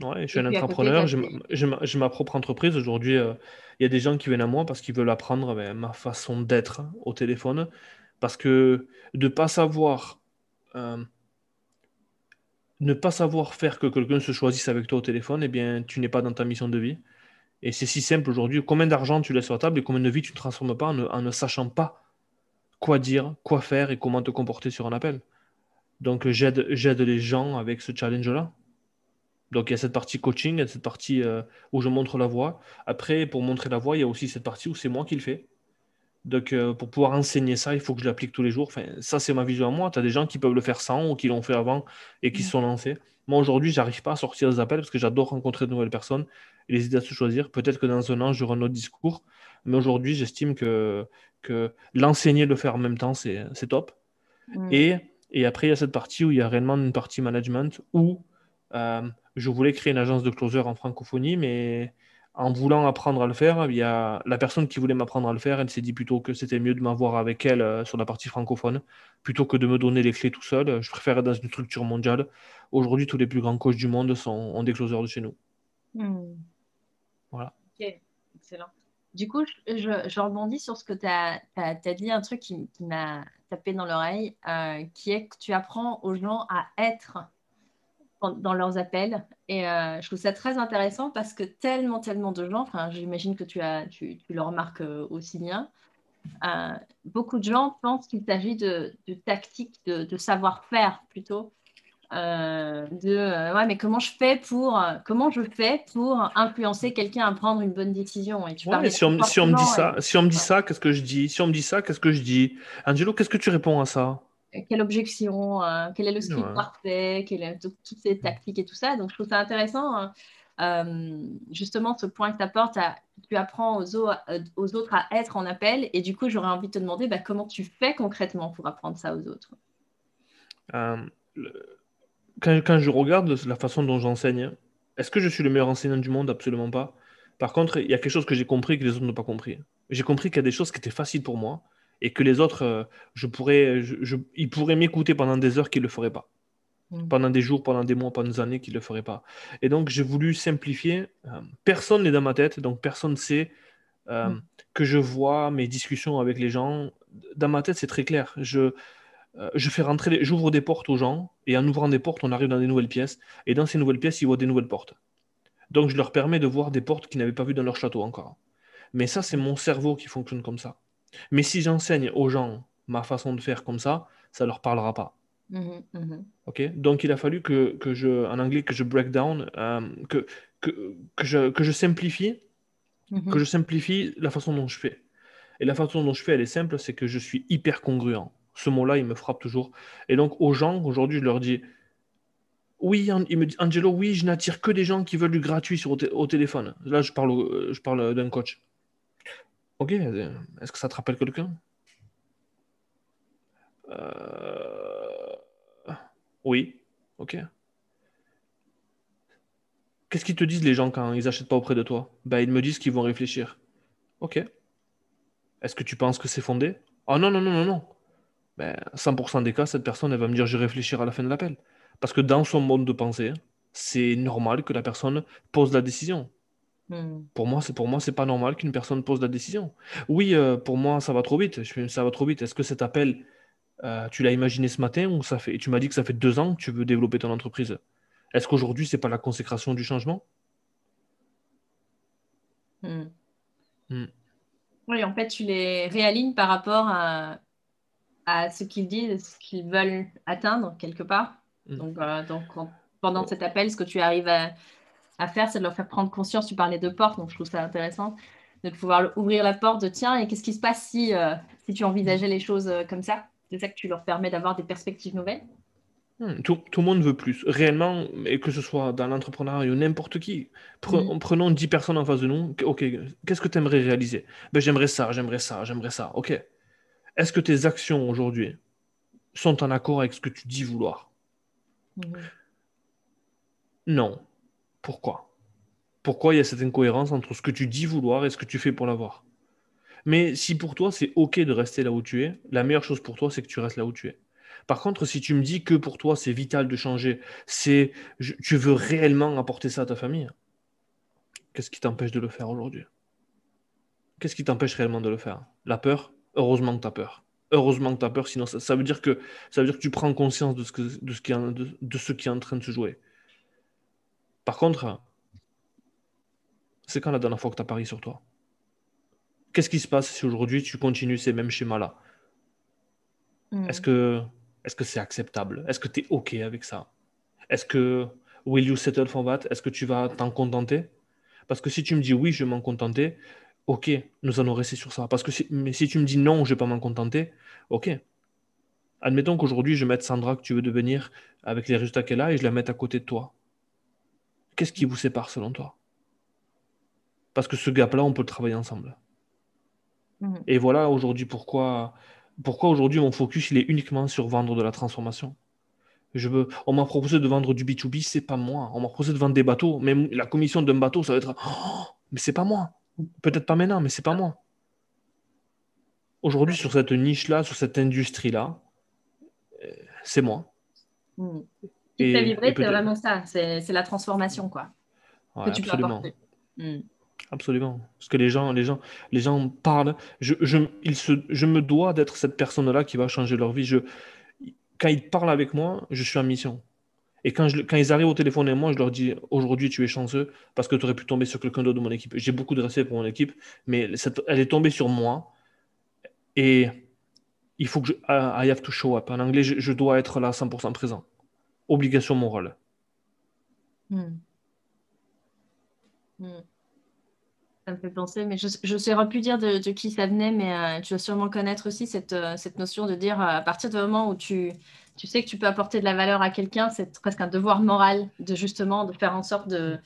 Ouais, je suis un entrepreneur, j'ai ma, propre entreprise. Aujourd'hui, euh, il y a des gens qui viennent à moi parce qu'ils veulent apprendre ben, ma façon d'être au téléphone. Parce que de pas savoir, euh, ne pas savoir faire que quelqu'un se choisisse avec toi au téléphone, eh bien, tu n'es pas dans ta mission de vie. Et c'est si simple aujourd'hui. Combien d'argent tu laisses sur la table et combien de vie tu ne transformes pas en ne, sachant pas quoi dire, quoi faire et comment te comporter sur un appel? Donc, j'aide les gens avec ce challenge-là. Donc il y a cette partie coaching, il y a cette partie euh, où je montre la voie. Après, pour montrer la voie, il y a aussi cette partie où c'est moi qui le fais. Donc euh, pour pouvoir enseigner ça, il faut que je l'applique tous les jours. Enfin, ça, c'est ma vision à moi. Tu as des gens qui peuvent le faire sans ou qui l'ont fait avant et qui se sont lancés. Moi, aujourd'hui, j'arrive pas à sortir des appels parce que j'adore rencontrer de nouvelles personnes et les aider à se choisir. Peut-être que dans un an, j'aurai un autre discours. Mais aujourd'hui, j'estime que, que l'enseigner, le faire en même temps, c'est top. Et, et après, il y a cette partie où il y a réellement une partie management où euh, je voulais créer une agence de closer en francophonie, mais en voulant apprendre à le faire, il y a la personne qui voulait m'apprendre à le faire, elle s'est dit plutôt que c'était mieux de m'avoir avec elle euh, sur la partie francophone, plutôt que de me donner les clés tout seul. Je préfère être dans une structure mondiale. Aujourd'hui, tous les plus grands coachs du monde sont, ont des closers de chez nous. Hmm. Voilà. Ok, excellent. Du coup, je, rebondis sur ce que tu as, dit, un truc qui, m'a tapé dans l'oreille, euh, qui est que tu apprends aux gens à être dans leurs appels. Et euh, je trouve ça très intéressant parce que tellement, tellement de gens, j'imagine que tu, as, tu, le remarques euh, aussi bien, euh, beaucoup de gens pensent qu'il s'agit de, de tactique, de, savoir-faire plutôt. de ouais mais comment je fais pour comment je fais pour influencer quelqu'un à prendre une bonne décision? Et tu si, on, si on me dit ça si on me dit ça qu'est-ce que je dis? Si on me dit ça qu'est-ce que je dis? Angelo qu'est-ce que tu réponds à ça? Quelle objection, euh, quel est le script parfait, quelle est, toutes ces tactiques et tout ça. Donc, je trouve ça intéressant, hein. euh, justement, ce point que tu apportes, tu apprends aux, euh, aux, autres à être en appel. Et du coup, j'aurais envie de te demander bah, comment tu fais concrètement pour apprendre ça aux autres? quand, quand, je regarde la façon dont j'enseigne, est-ce que je suis le meilleur enseignant du monde? Absolument pas. Par contre, il y a quelque chose que j'ai compris que les autres n'ont pas compris. J'ai compris qu'il y a des choses qui étaient faciles pour moi et que les autres, euh, je pourrais, je, ils pourraient m'écouter pendant des heures qu'ils ne le feraient pas. Mm. Pendant des jours, pendant des mois, pendant des années qu'ils ne le feraient pas. Et donc, j'ai voulu simplifier. Euh, personne n'est dans ma tête, donc personne ne sait euh, mm. que je vois mes discussions avec les gens. Dans ma tête, c'est très clair. Je, je fais rentrer, j'ouvre des portes aux gens, et en ouvrant des portes, on arrive dans des nouvelles pièces. Et dans ces nouvelles pièces, ils voient des nouvelles portes. Donc, je leur permets de voir des portes qu'ils n'avaient pas vues dans leur château encore. Mais ça, c'est mon cerveau qui fonctionne comme ça. Mais si j'enseigne aux gens ma façon de faire comme ça, ça leur parlera pas. Mmh mmh ok? Donc il a fallu que, que, je, en anglais, que je break down, euh, que, que, que, je, que je simplifie, mmh que je simplifie la façon dont je fais. Et la façon dont je fais, elle est simple, c'est que je suis hyper congruent. Ce mot-là, il me frappe toujours. Et donc aux gens, aujourd'hui, je leur dis, oui, il me dit, Angelo, oui, je n'attire que des gens qui veulent du gratuit sur, au, téléphone. Là, je parle, je parle d'un coach. Ok, est-ce que ça te rappelle quelqu'un? Euh, Oui, ok. Qu'est-ce qu'ils te disent les gens quand ils n'achètent pas auprès de toi? Ben ils me disent qu'ils vont réfléchir. Ok. Est-ce que tu penses que c'est fondé? Oh non, non, non, non, non. Ben, 100% des cas, cette personne, elle va me dire je réfléchir à la fin de l'appel. Parce que dans son mode de pensée, c'est normal que la personne pose la décision. Hmm. Pour moi, c'est pour moi, c'est pas normal qu'une personne pose la décision. Oui, euh, pour moi, ça va trop vite. Je, ça va trop vite. Est-ce que cet appel, euh, tu l'as imaginé ce matin ou ça fait Tu m'as dit que ça fait deux ans que tu veux développer ton entreprise. Est-ce qu'aujourd'hui, c'est pas la consécration du changement? Hmm. Hmm. Oui, en fait, tu les réalignes par rapport à, à ce qu'ils disent, ce qu'ils veulent atteindre quelque part. Donc, donc pendant cet appel, ce que tu arrives à à faire, c'est de leur faire prendre conscience. Tu parlais de porte, donc je trouve ça intéressant de pouvoir ouvrir la porte de tiens, et qu'est-ce qui se passe si, euh, si tu envisageais les choses euh, comme ça? C'est ça que tu leur permets d'avoir des perspectives nouvelles? Hmm, tout, tout, le monde veut plus. Réellement, et que ce soit dans l'entrepreneuriat ou n'importe qui. Mm. Prenons 10 personnes en face de nous. Ok, qu'est-ce que tu aimerais réaliser? Ben, J'aimerais ça, j'aimerais ça, j'aimerais ça. Ok. Est-ce que tes actions aujourd'hui sont en accord avec ce que tu dis vouloir? Mm-hmm. Non. Pourquoi? Pourquoi il y a cette incohérence entre ce que tu dis vouloir et ce que tu fais pour l'avoir? Mais si pour toi c'est ok de rester là où tu es, la meilleure chose pour toi c'est que tu restes là où tu es. Par contre, si tu me dis que pour toi c'est vital de changer, c'est tu veux réellement apporter ça à ta famille, qu'est-ce qui t'empêche de le faire aujourd'hui? Qu'est-ce qui t'empêche réellement de le faire? La peur? Heureusement que tu as peur. Heureusement que tu as peur, sinon ça, veut dire que, ça veut dire que tu prends conscience de ce, qui est en train de se jouer. Par contre, c'est quand la dernière fois que tu as parié sur toi? Qu'est-ce qui se passe si aujourd'hui tu continues ces mêmes schémas-là? Hmm. Est-ce que est-ce que c'est acceptable? Est-ce que tu es OK avec ça? Est-ce que will you settle for that? Est-ce que tu vas t'en contenter? Parce que si tu me dis oui, je vais m'en contenter, ok, nous allons rester sur ça. Parce que si, mais si tu me dis non, je ne vais pas m'en contenter, ok. Admettons qu'aujourd'hui, je mette Sandra que tu veux devenir avec les résultats qu'elle a et je la mette à côté de toi. Qu'est-ce qui vous sépare selon toi? Parce que ce gap-là, on peut le travailler ensemble. Mhm. Et voilà aujourd'hui pourquoi, pourquoi aujourd'hui mon focus il est uniquement sur vendre de la transformation. Je veux, on m'a proposé de vendre du B2B, c'est pas moi. On m'a proposé de vendre des bateaux, mais la commission d'un bateau, ça va être oh, mais c'est pas moi. Peut-être pas maintenant, mais c'est pas moi. Aujourd'hui, sur cette niche-là, sur cette industrie-là, euh, c'est moi. Hmm. Et, c'est vraiment ça, c'est la transformation, quoi. absolument. Hmm. Absolument. Parce que les gens, les gens, les gens parlent. Je, je, se, je me dois d'être cette personne-là qui va changer leur vie. Je, quand ils parlent avec moi, je suis en mission. Et quand, je, quand ils arrivent au téléphone et moi, je leur dis aujourd'hui, tu es chanceux parce que tu aurais pu tomber sur quelqu'un d'autre de mon équipe. J'ai beaucoup de respect pour mon équipe, mais elle est tombée sur moi. Et il faut que je. I have to show up. En anglais, je, dois être là 100% présent. Obligation morale. Hmm. Hmm. Ça me fait penser, mais je ne saurais plus dire de, qui ça venait, mais euh, tu vas sûrement connaître aussi cette, euh, cette notion de dire à partir du moment où tu, tu sais que tu peux apporter de la valeur à quelqu'un, c'est presque un devoir moral de justement de faire en sorte de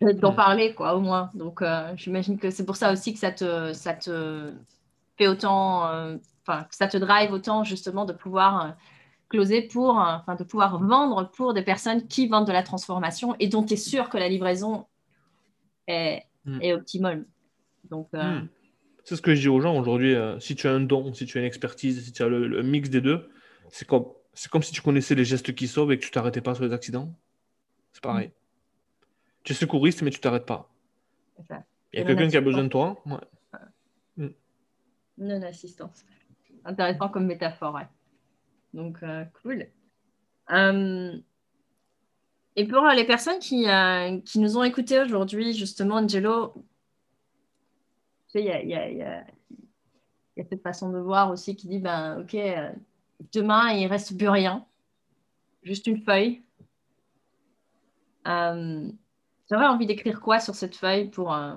d'en mm. parler quoi au moins. Donc euh, j'imagine que c'est pour ça aussi que ça te ça te fait autant, euh, enfin que ça te drive autant justement de pouvoir euh, closer pour, enfin de pouvoir vendre pour des personnes qui vendent de la transformation et dont tu es sûr que la livraison est, mm. est optimale. Donc mm. c'est ce que je dis aux gens aujourd'hui. si tu as un don, si tu as une expertise, si tu as le mix des deux c'est comme, c'est comme si tu connaissais les gestes qui sauvent et que tu t'arrêtais pas sur les accidents. C'est pareil. Mm. Tu es secouriste, mais tu t'arrêtes pas. Il y a quelqu'un qui a besoin de toi. Ouais. Non-assistance. Intéressant comme métaphore, Donc, euh, cool. Euh, et pour les personnes qui, euh, qui nous ont écoutés aujourd'hui, justement, Angelo, tu sais, il y a, cette façon de voir aussi qui dit, ben, ok, Demain, il reste plus rien, juste une feuille. Euh, envie d'écrire quoi sur cette feuille pour, euh,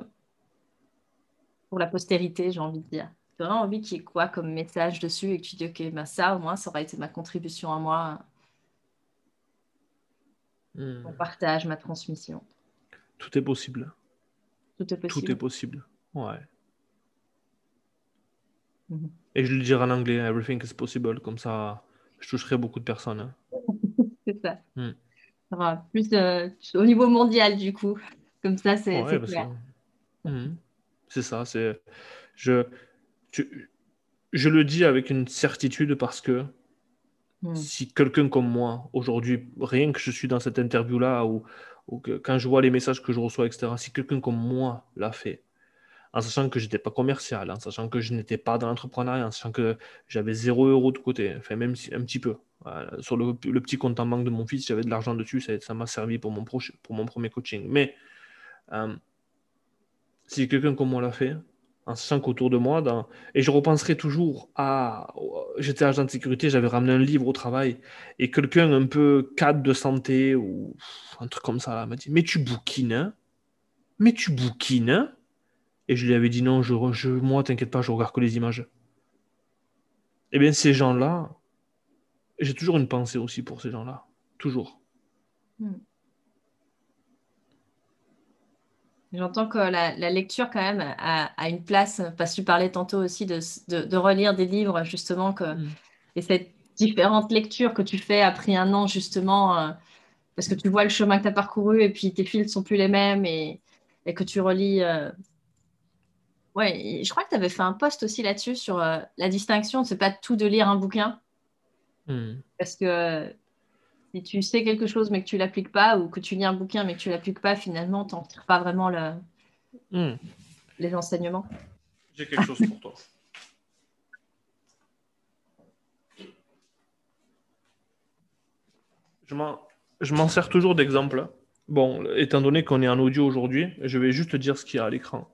pour la postérité, j'ai envie de dire? J'aurais envie qu'il y ait quoi comme message dessus et que tu dis, OK, ben ça, au moins, ça aurait été ma contribution à moi, hmm. mon partage, ma transmission. Tout est possible. Tout est possible. Tout est possible. Ouais. Mhm. Et je le dirai en anglais, everything is possible, comme ça je toucherai beaucoup de personnes. Hein. c'est ça. Hmm. Plus euh, au niveau mondial du coup. Comme ça, c'est clair. Hmm. C'est ça, c'est. Je... je le dis avec une certitude parce que hmm. si quelqu'un comme moi, aujourd'hui, rien que je suis dans cette interview-là, ou, ou que, quand je vois les messages que je reçois, etc., si quelqu'un comme moi l'a fait, en sachant que je n'étais pas commercial, en sachant que je n'étais pas dans l'entrepreneuriat, en sachant que j'avais zéro euro de côté, enfin même si, un petit peu. sur le, petit compte en banque de mon fils, j'avais de l'argent dessus, ça m'a servi pour mon, pour mon premier coaching. Mais euh, si quelqu'un comme moi l'a fait, en sachant qu'autour de moi, et je repenserai toujours à. J'étais agent de sécurité, j'avais ramené un livre au travail, et quelqu'un un peu cadre de santé ou un truc comme ça m'a dit Mais tu bouquines, hein? Mais tu bouquines, hein? Et je lui avais dit Non, je, je... moi, t'inquiète pas, je regarde que les images. Eh bien, ces gens-là, j'ai toujours une pensée aussi pour ces gens-là. Toujours. Hmm. J'entends que la, lecture, quand même, a, une place, parce que tu parlais tantôt aussi de, de, relire des livres, justement, que, mm. et cette différente lecture que tu fais après un an, justement, euh, parce que tu vois le chemin que tu as parcouru et puis tes fils ne sont plus les mêmes et, et que tu relis. Euh... Ouais, je crois que tu avais fait un post aussi là-dessus sur euh, la distinction, c'est pas tout de lire un bouquin. Mm. Parce que si tu sais quelque chose mais que tu l'appliques pas, ou que tu lis un bouquin mais que tu l'appliques pas, finalement, tu n'en tires pas vraiment le... Hmm. les enseignements. J'ai quelque chose pour toi. Je m'en sers toujours d'exemple. Bon, étant donné qu'on est en audio aujourd'hui, je vais juste dire ce qu'il y a à l'écran.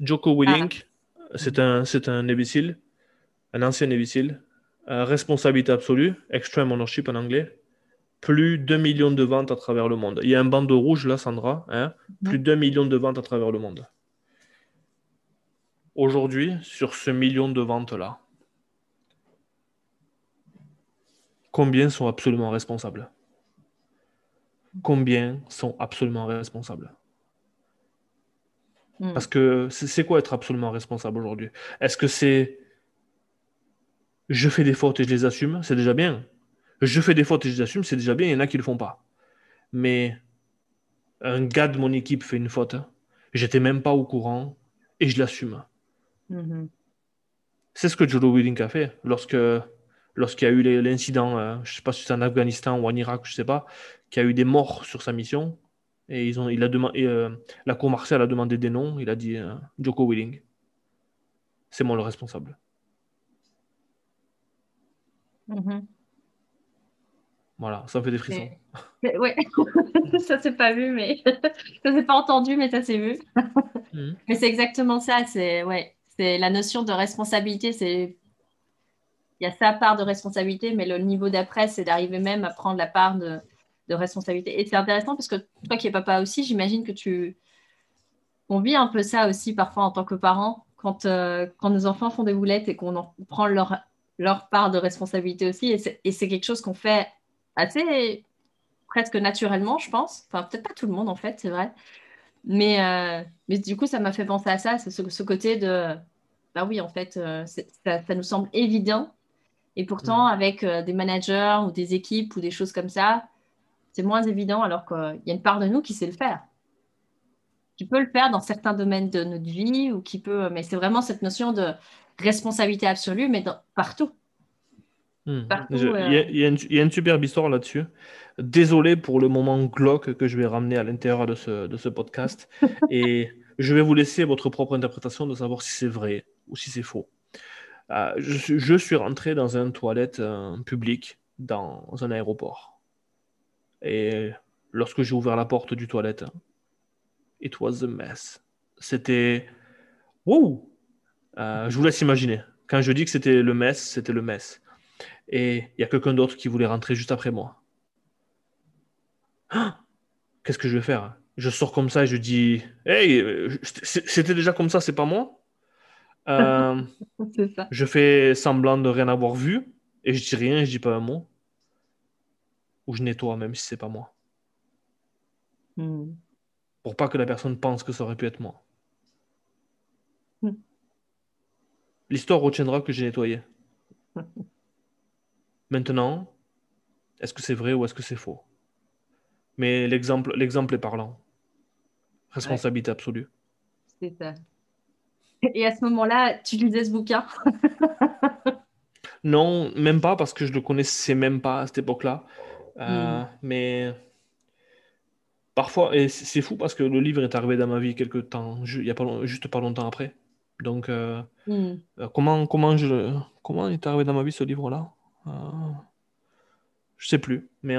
Joko Willink, ah. c'est un, un imbécile, un ancien imbécile, euh, responsabilité absolue, extreme ownership en anglais, plus 2 millions de ventes à travers le monde. Il y a un bandeau rouge là, Sandra, hein, plus 2 millions de ventes à travers le monde. Aujourd'hui, sur ce million de ventes-là, combien sont absolument responsables? Combien sont absolument responsables? Hmm. Parce que c'est quoi être absolument responsable aujourd'hui? Est-ce que c'est je fais des fautes et je les assume, c'est déjà bien. Je fais des fautes et je les assume, c'est déjà bien. Il y en a qui ne le font pas. Mais un gars de mon équipe fait une faute, j'étais même pas au courant et je l'assume. Mm-hmm. C'est ce que Joe Willink a fait lorsque lorsqu'il y a eu l'incident, euh, je ne sais pas si c'est en Afghanistan ou en Irak, je ne sais pas, qu'il y a eu des morts sur sa mission. Et, ils ont, il a demandé, euh, la cour martiale a demandé des noms. Il a dit euh, Joko Willing. C'est moi le responsable. Mhm. Voilà, ça fait des frissons. Oui, ça s'est pas vu, mais ça s'est pas entendu, mais ça s'est vu. Mhm. Mais c'est exactement ça. C'est ouais, c'est la notion de responsabilité. C'est il y a sa part de responsabilité, mais le niveau d'après, c'est d'arriver même à prendre la part de, de responsabilité. Et c'est intéressant parce que toi qui es papa aussi, j'imagine que tu on vit un peu ça aussi parfois en tant que parent quand, euh, quand nos enfants font des boulettes et qu'on prend leur leur part de responsabilité aussi. Et c'est quelque chose qu'on fait assez presque naturellement, je pense. Enfin, peut-être pas tout le monde en fait, c'est vrai. Mais, euh, mais du coup, ça m'a fait penser à ça, c'est ce, côté de, bah oui, en fait, euh, ça, ça, nous semble évident. Et pourtant, mm. avec euh, des managers ou des équipes ou des choses comme ça, c'est moins évident alors qu'il y a une part de nous qui sait le faire. Qui peut le faire dans certains domaines de notre vie ou qui peut, mais c'est vraiment cette notion de responsabilité absolue, mais partout. Il y, a une superbe histoire là-dessus. Désolé pour le moment glauque que je vais ramener à l'intérieur de ce, de ce podcast. et je vais vous laisser votre propre interprétation de savoir si c'est vrai ou si c'est faux. Euh, je, je, suis rentré dans une toilette euh, publique dans un aéroport. Et lorsque j'ai ouvert la porte du toilette, it was a mess. C'était. Wow! Euh, je vous laisse imaginer. Quand je dis que c'était le mess, c'était le mess. Et il y a quelqu'un d'autre qui voulait rentrer juste après moi. Ah Qu'est-ce que je vais faire? Je sors comme ça et je dis Hey, c'était déjà comme ça, c'est pas moi? Euh, ça. Je fais semblant de rien avoir vu et je dis rien, je dis pas un mot. Ou je nettoie même si c'est pas moi. Hmm. Pour pas que la personne pense que ça aurait pu être moi. L'histoire retiendra que j'ai nettoyé. Maintenant, est-ce que c'est vrai ou est-ce que c'est faux? Mais l'exemple, l'exemple est parlant. Responsabilité absolue. C'est ça. Et à ce moment-là, tu lisais ce bouquin? Non, même pas parce que je le connaissais même pas à cette époque-là. Euh, hmm. Mais parfois, et c'est fou parce que le livre est arrivé dans ma vie quelque temps, il y a pas, juste pas longtemps après. Donc, euh, hmm. euh, comment, comment, je, comment est arrivé dans ma vie ce livre-là? Euh, Je sais plus, mais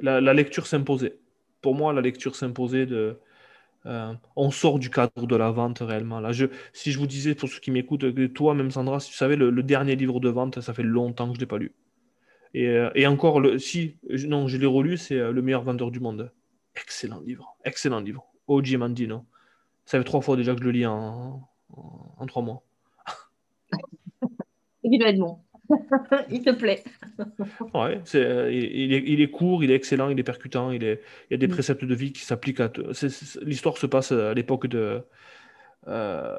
la, lecture s'imposait. Pour moi, la lecture s'imposait de, Euh, on sort du cadre de la vente réellement. Là, je, si je vous disais, pour ceux qui m'écoutent, toi, même Sandra, si tu savais, le, dernier livre de vente, ça fait longtemps que je ne l'ai pas lu. Et, euh, et, encore, le, si, non, je l'ai relu, c'est euh, Le meilleur vendeur du monde. Excellent livre, excellent livre. O.J. Mandino. Ça fait trois fois déjà que je le lis en, en, trois mois. Il doit être bon. il te plaît. ouais, c'est, il, est, il, est, court, il est excellent, il est percutant, il, est, il y a des mm. préceptes de vie qui s'appliquent à. l'histoire se passe à l'époque de. Euh,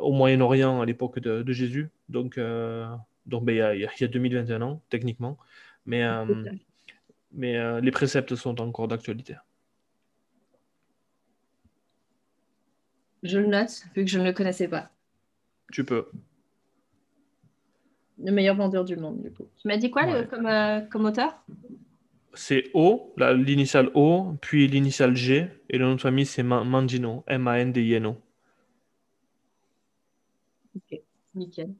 au Moyen-Orient, à l'époque de, de, Jésus. Donc, euh, donc ben, il, y a, il, y a, 2021 ans, techniquement. Mais, euh, mais les préceptes sont encore d'actualité. Je le note, vu que je ne le connaissais pas. Tu peux. Le meilleur vendeur du monde, du coup. Tu m'as dit quoi comme, euh, comme, auteur? C'est O, l'initiale O, puis l'initiale G, et le nom de famille c'est Mandino, M-A-N-D-I-N-O. Ok, nickel.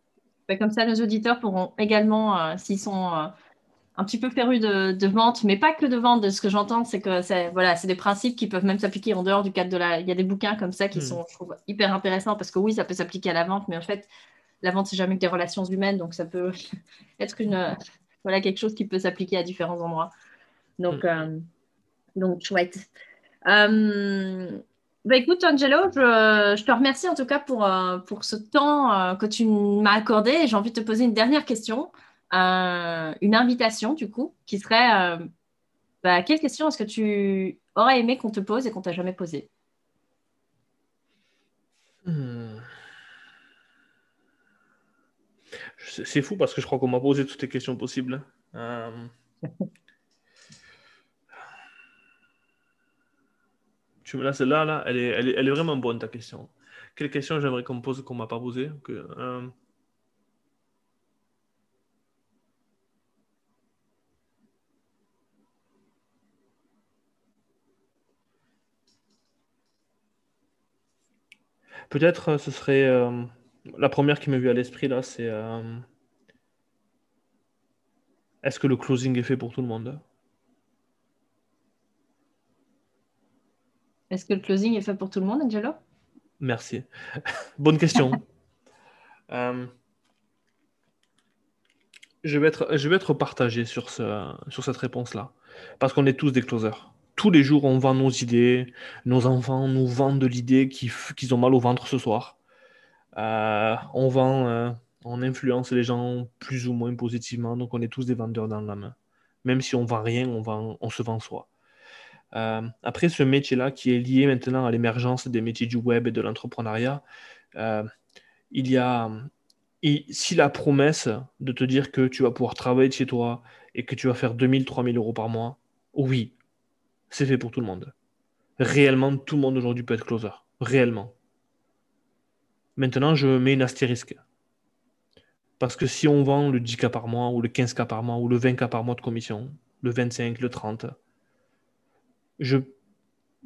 Bah, comme ça, nos auditeurs pourront également, euh, s'ils sont euh, un petit peu férus de, vente, mais pas que de vente, de ce que j'entends, c'est que c'est voilà, des principes qui peuvent même s'appliquer en dehors du cadre de la. Il y a des bouquins comme ça qui hmm. sont, je trouve, hyper intéressants parce que oui, ça peut s'appliquer à la vente, mais en fait, la vente, c'est jamais que des relations humaines, donc ça peut être une, voilà, quelque chose qui peut s'appliquer à différents endroits. Donc, mm. euh, donc chouette. Euh, bah écoute, Angelo, je, je, te remercie en tout cas pour, euh, pour ce temps que tu m'as accordé. J'ai envie de te poser une dernière question, une invitation du coup, qui serait bah, quelle question est-ce que tu aurais aimé qu'on te pose et qu'on t'a jamais posée? Hmm. C'est fou parce que je crois qu'on m'a posé toutes les questions possibles. Euh... Tu me celle-là, là, elle, est, elle, est, elle, est, vraiment bonne ta question. Quelle question j'aimerais qu'on me pose qu'on m'a pas posée que, euh, Peut-être euh, ce serait. Euh, la première qui m'est venue à l'esprit là, c'est euh, est-ce que le closing est fait pour tout le monde? Est-ce que le closing est fait pour tout le monde, Angelo? Merci. Bonne question. Euh, je, vais être, je vais être partagé sur, ce, sur cette réponse-là. Parce qu'on est tous des closers. Tous les jours, on vend nos idées. Nos enfants nous vendent de l'idée qu'ils ont mal au ventre ce soir. Euh, on vend, euh, on influence les gens plus ou moins positivement, donc on est tous des vendeurs dans la main. Même si on vend rien, on, se vend soi. Euh, après, ce métier-là, qui est lié maintenant à l'émergence des métiers du web et de l'entrepreneuriat, il y a, si la promesse de te dire que tu vas pouvoir travailler de chez toi et que tu vas faire 2000, 3000 euros par mois, oui, c'est fait pour tout le monde. Réellement, tout le monde aujourd'hui peut être closer. Réellement. Maintenant, je mets une astérisque. Parce que si on vend le 10K par mois, ou le 15K par mois, ou le 20K par mois de commission, le 25, le 30, je,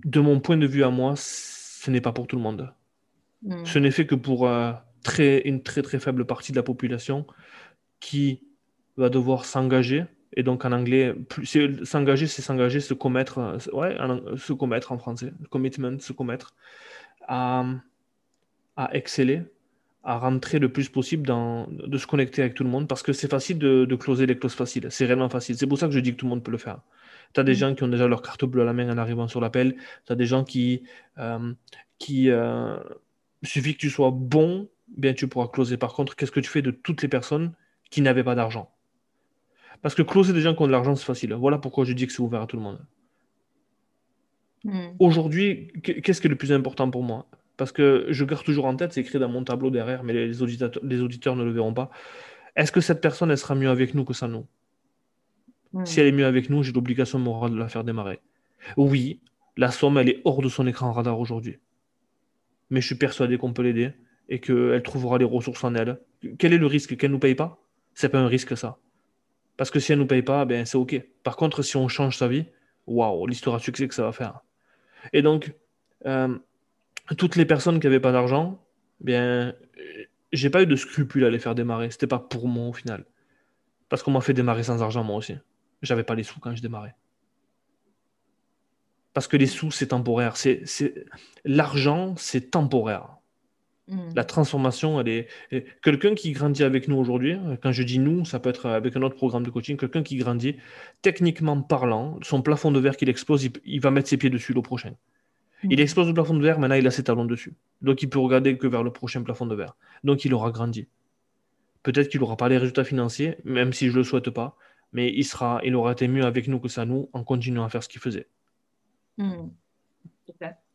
de mon point de vue à moi, ce n'est pas pour tout le monde. Hmm. Ce n'est fait que pour euh, très, une très très faible partie de la population qui va devoir s'engager. Et donc en anglais, s'engager, c'est s'engager, se commettre, ouais, se commettre en français, commitment, se commettre à à exceller, à rentrer le plus possible dans, de se connecter avec tout le monde parce que c'est facile de, de closer les clauses faciles. C'est réellement facile. C'est pour ça que je dis que tout le monde peut le faire. Tu as des mm. gens qui ont déjà leur carte bleue à la main en arrivant sur l'appel. Tu as des gens qui, euh, qui euh, suffit que tu sois bon, bien tu pourras closer. Par contre, qu'est-ce que tu fais de toutes les personnes qui n'avaient pas d'argent? Parce que closer des gens qui ont de l'argent, c'est facile. Voilà pourquoi je dis que c'est ouvert à tout le monde. Mm. Aujourd'hui, qu'est-ce qui est le plus important pour moi? Parce que je garde toujours en tête, c'est écrit dans mon tableau derrière, mais les auditeurs, les auditeurs ne le verront pas. Est-ce que cette personne, elle sera mieux avec nous que sans nous Si elle est mieux avec nous, j'ai l'obligation morale de la faire démarrer. Oui, la somme, elle est hors de son écran radar aujourd'hui. Mais je suis persuadé qu'on peut l'aider et qu'elle trouvera les ressources en elle. Quel est le risque? Qu'elle ne nous paye pas? C'est pas un risque, ça. Parce que si elle ne nous paye pas, ben, c'est OK. Par contre, si on change sa vie, waouh, l'histoire à succès que ça va faire. Et donc, euh, toutes les personnes qui n'avaient pas d'argent, bien, j'ai pas eu de scrupules à les faire démarrer. C'était pas pour moi au final. Parce qu'on m'a fait démarrer sans argent moi aussi. J'avais pas les sous quand je démarrais. Parce que les sous, c'est temporaire. C'est, L'argent, c'est temporaire. Hmm. La transformation, elle est. Quelqu'un qui grandit avec nous aujourd'hui, quand je dis nous, ça peut être avec un autre programme de coaching, quelqu'un qui grandit, techniquement parlant, son plafond de verre qu'il explose, il, va mettre ses pieds dessus le prochain. Il hmm. explose le plafond de verre, maintenant il a ses talons dessus. Donc il peut regarder que vers le prochain plafond de verre. Donc il aura grandi. Peut-être qu'il n'aura pas les résultats financiers, même si je ne le souhaite pas, mais il, sera, il aura été mieux avec nous que ça nous en continuant à faire ce qu'il faisait. Hmm.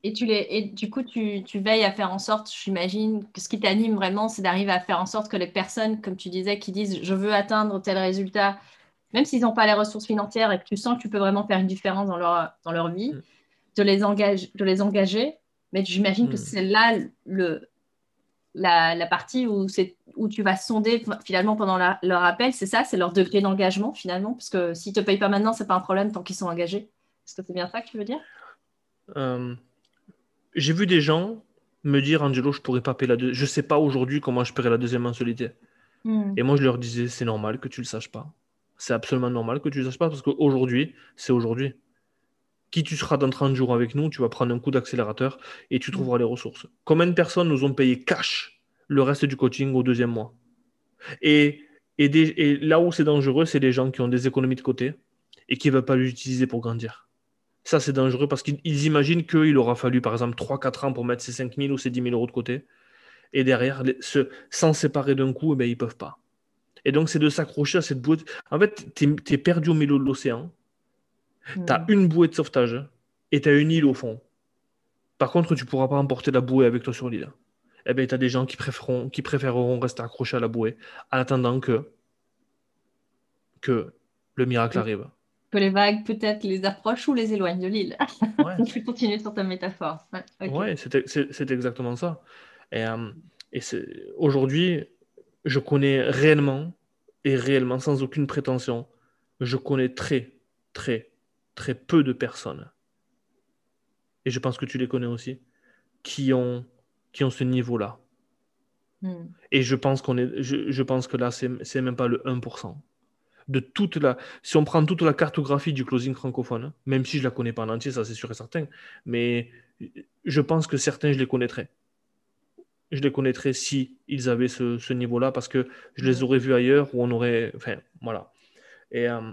Et, tu les, et du coup, tu, tu veilles à faire en sorte, j'imagine, que ce qui t'anime vraiment, c'est d'arriver à faire en sorte que les personnes, comme tu disais, qui disent je veux atteindre tel résultat, même s'ils n'ont pas les ressources financières et que tu sens que tu peux vraiment faire une différence dans leur, dans leur vie, mm. de, les engage, de les engager. Mais j'imagine que mm. c'est là le, la, la, partie où, où tu vas sonder finalement pendant leur appel, c'est ça, c'est leur degré d'engagement finalement, parce que s'ils ne te payent pas maintenant, ce n'est pas un problème tant qu'ils sont engagés. Est-ce que c'est bien ça que tu veux dire? Euh, j'ai vu des gens me dire Angelo, je pourrais pas payer la deuxième. Je sais pas aujourd'hui comment je paierai la deuxième mensualité. Hmm. Et moi, je leur disais c'est normal que tu le saches pas. C'est absolument normal que tu le saches pas parce qu'aujourd'hui, c'est aujourd'hui. Qui tu seras dans 30 jours avec nous, tu vas prendre un coup d'accélérateur et tu trouveras les ressources. Combien de personnes nous ont payé cash le reste du coaching au deuxième mois? Et, et, là où c'est dangereux, c'est les gens qui ont des économies de côté et qui ne veulent pas l'utiliser pour grandir. Ça, c'est dangereux parce qu'ils imaginent qu'il aura fallu, par exemple, 3-4 ans pour mettre ces 5 000 ou ces 10 000 euros de côté. Et derrière, se, sans séparer d'un coup, eh ben, ils ne peuvent pas. Et donc, c'est de s'accrocher à cette bouée. En fait, tu es, perdu au milieu de l'océan. Tu as une bouée de sauvetage et tu as une île au fond. Par contre, tu ne pourras pas emporter la bouée avec toi sur l'île. Eh bien, tu as des gens qui préféreront, qui préféreront rester accrochés à la bouée en attendant que, que le miracle arrive que les vagues peut-être les approchent ou les éloignent de l'île. Ouais. Je vais continuer sur ta métaphore. Ouais, c'est exactement ça. Et, euh, et aujourd'hui, je connais réellement, et réellement sans aucune prétention, je connais très, très, très peu de personnes, et je pense que tu les connais aussi, qui ont, qui ont ce niveau-là. Hmm. Et je pense, qu'on est, je, je pense que là, c'est même pas le 1% de toute la. Si on prend toute la cartographie du closing francophone, hein, même si je la connais pas en entier, ça c'est sûr et certain, mais je pense que certains, je les connaîtrais. Je les connaîtrais si ils avaient ce, niveau-là, parce que je les aurais vus ailleurs où on aurait. Enfin, voilà. Et, euh,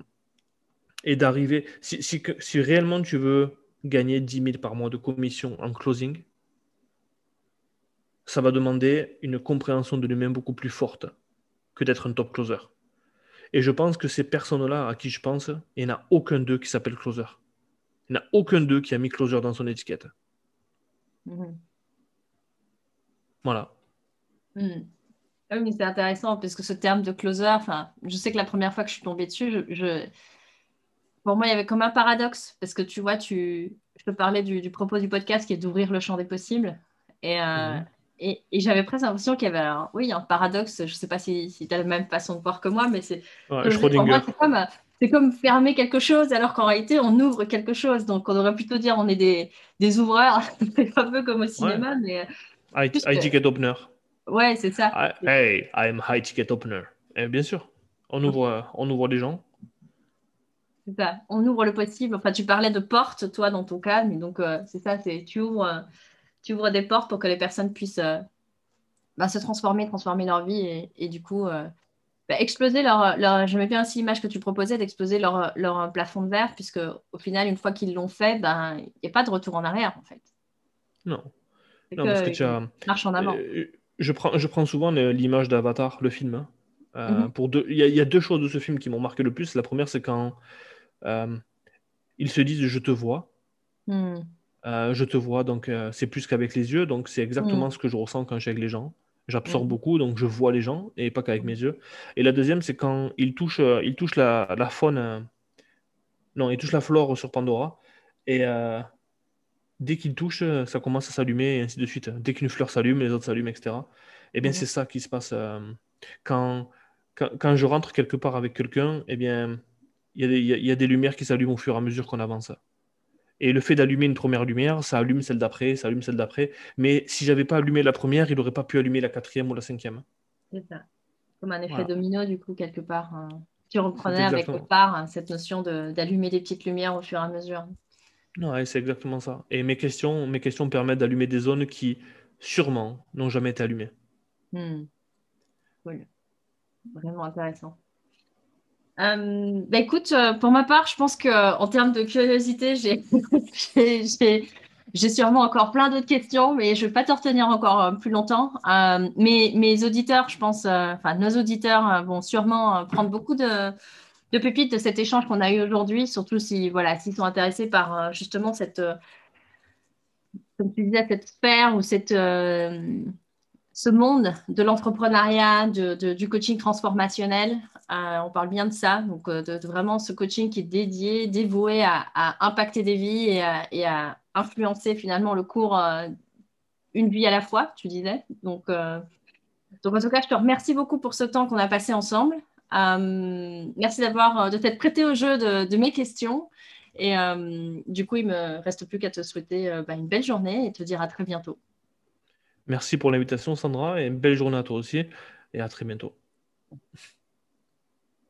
et d'arriver. Si, si, si, réellement tu veux gagner 10 000 par mois de commission en closing, ça va demander une compréhension de lui-même beaucoup plus forte que d'être un top closer. Et je pense que ces personnes-là à qui je pense, il n'y en a aucun d'eux qui s'appelle closer. Il n'y en a aucun d'eux qui a mis closer dans son étiquette. Mhm. Voilà. Mhm. Ah oui, c'est intéressant parce que ce terme de closer, je sais que la première fois que je suis tombée dessus, je, pour moi, il y avait comme un paradoxe parce que tu vois, tu... je te parlais du, propos du podcast qui est d'ouvrir le champ des possibles. Et, euh, mhm. Et, j'avais presque l'impression qu'il y avait un, oui, un paradoxe. Je ne sais pas si, tu as la même façon de voir que moi, mais c'est c'est comme, fermer quelque chose alors qu'en réalité, on ouvre quelque chose. Donc, on aurait plutôt dire on est des, des ouvreurs. c'est un peu comme au cinéma. Mais, high, ticket opener. Ouais, c'est ça. hey, I'm high ticket opener. Et bien sûr, on ouvre, on ouvre les gens. C'est ça. On ouvre le possible. Enfin, tu parlais de porte, toi, dans ton cas. Mais donc, euh, c'est ça. C'est tu ouvres tu ouvres des portes pour que les personnes puissent euh, bah, se transformer, transformer leur vie et, du coup euh, bah, exploser leur, leur j'aimais bien aussi l'image que tu proposais d'exploser leur, leur, plafond de verre puisque au final une fois qu'ils l'ont fait ben il n'y a pas de retour en arrière en fait non, non parce que tu as marche en avant euh, je prends, je prends souvent l'image d'Avatar le film hein. mhm. pour deux il y, y, a deux choses de ce film qui m'ont marqué le plus la première c'est quand ils se disent je te vois hmm. Euh, je te vois, donc euh, c'est plus qu'avec les yeux, donc c'est exactement mm. ce que je ressens quand je suis avec les gens. J'absorbe mm. beaucoup, donc je vois les gens et pas qu'avec mm. mes yeux. Et la deuxième, c'est quand il touche, euh, il touche la, la faune, non, il touche la flore sur Pandora, et dès qu'il touche, ça commence à s'allumer et ainsi de suite. Dès qu'une fleur s'allume, les autres s'allument, etc. Et eh bien, c'est ça qui se passe quand, quand, quand, je rentre quelque part avec quelqu'un, eh bien, il y, y, a des lumières qui s'allument au fur et à mesure qu'on avance. Et le fait d'allumer une première lumière, ça allume celle d'après, ça allume celle d'après. Mais si j'avais pas allumé la première, il n'aurait pas pu allumer la quatrième ou la cinquième. C'est ça. Comme un effet domino, du coup, quelque part. Tu reprenais avec part hein, cette notion d'allumer des petites lumières au fur et à mesure. Ouais, c'est exactement ça. Et mes questions, mes questions permettent d'allumer des zones qui, sûrement, n'ont jamais été allumées. Hmm. Cool. Vraiment intéressant. Euh, bah écoute, euh, pour ma part, je pense qu'en termes de curiosité, j'ai sûrement encore plein d'autres questions, mais je ne vais pas te retenir encore euh, plus longtemps. mes auditeurs, je pense, enfin nos auditeurs vont sûrement prendre beaucoup de, de pépites de cet échange qu'on a eu aujourd'hui, surtout si voilà, s'ils sont intéressés par justement cette, comme tu disais, cette sphère ou cette ce monde de l'entrepreneuriat, du coaching transformationnel. Euh, on parle bien de ça, donc euh, de, vraiment ce coaching qui est dédié, dévoué à, impacter des vies et à, influencer finalement le cours euh, une vie à la fois, tu disais. Donc, en tout cas, je te remercie beaucoup pour ce temps qu'on a passé ensemble. merci d'avoir de t'être prêté au jeu de, mes questions. Et du coup, il me reste plus qu'à te souhaiter bah, une belle journée et te dire à très bientôt. Merci pour l'invitation, Sandra, et une belle journée à toi aussi, et à très bientôt.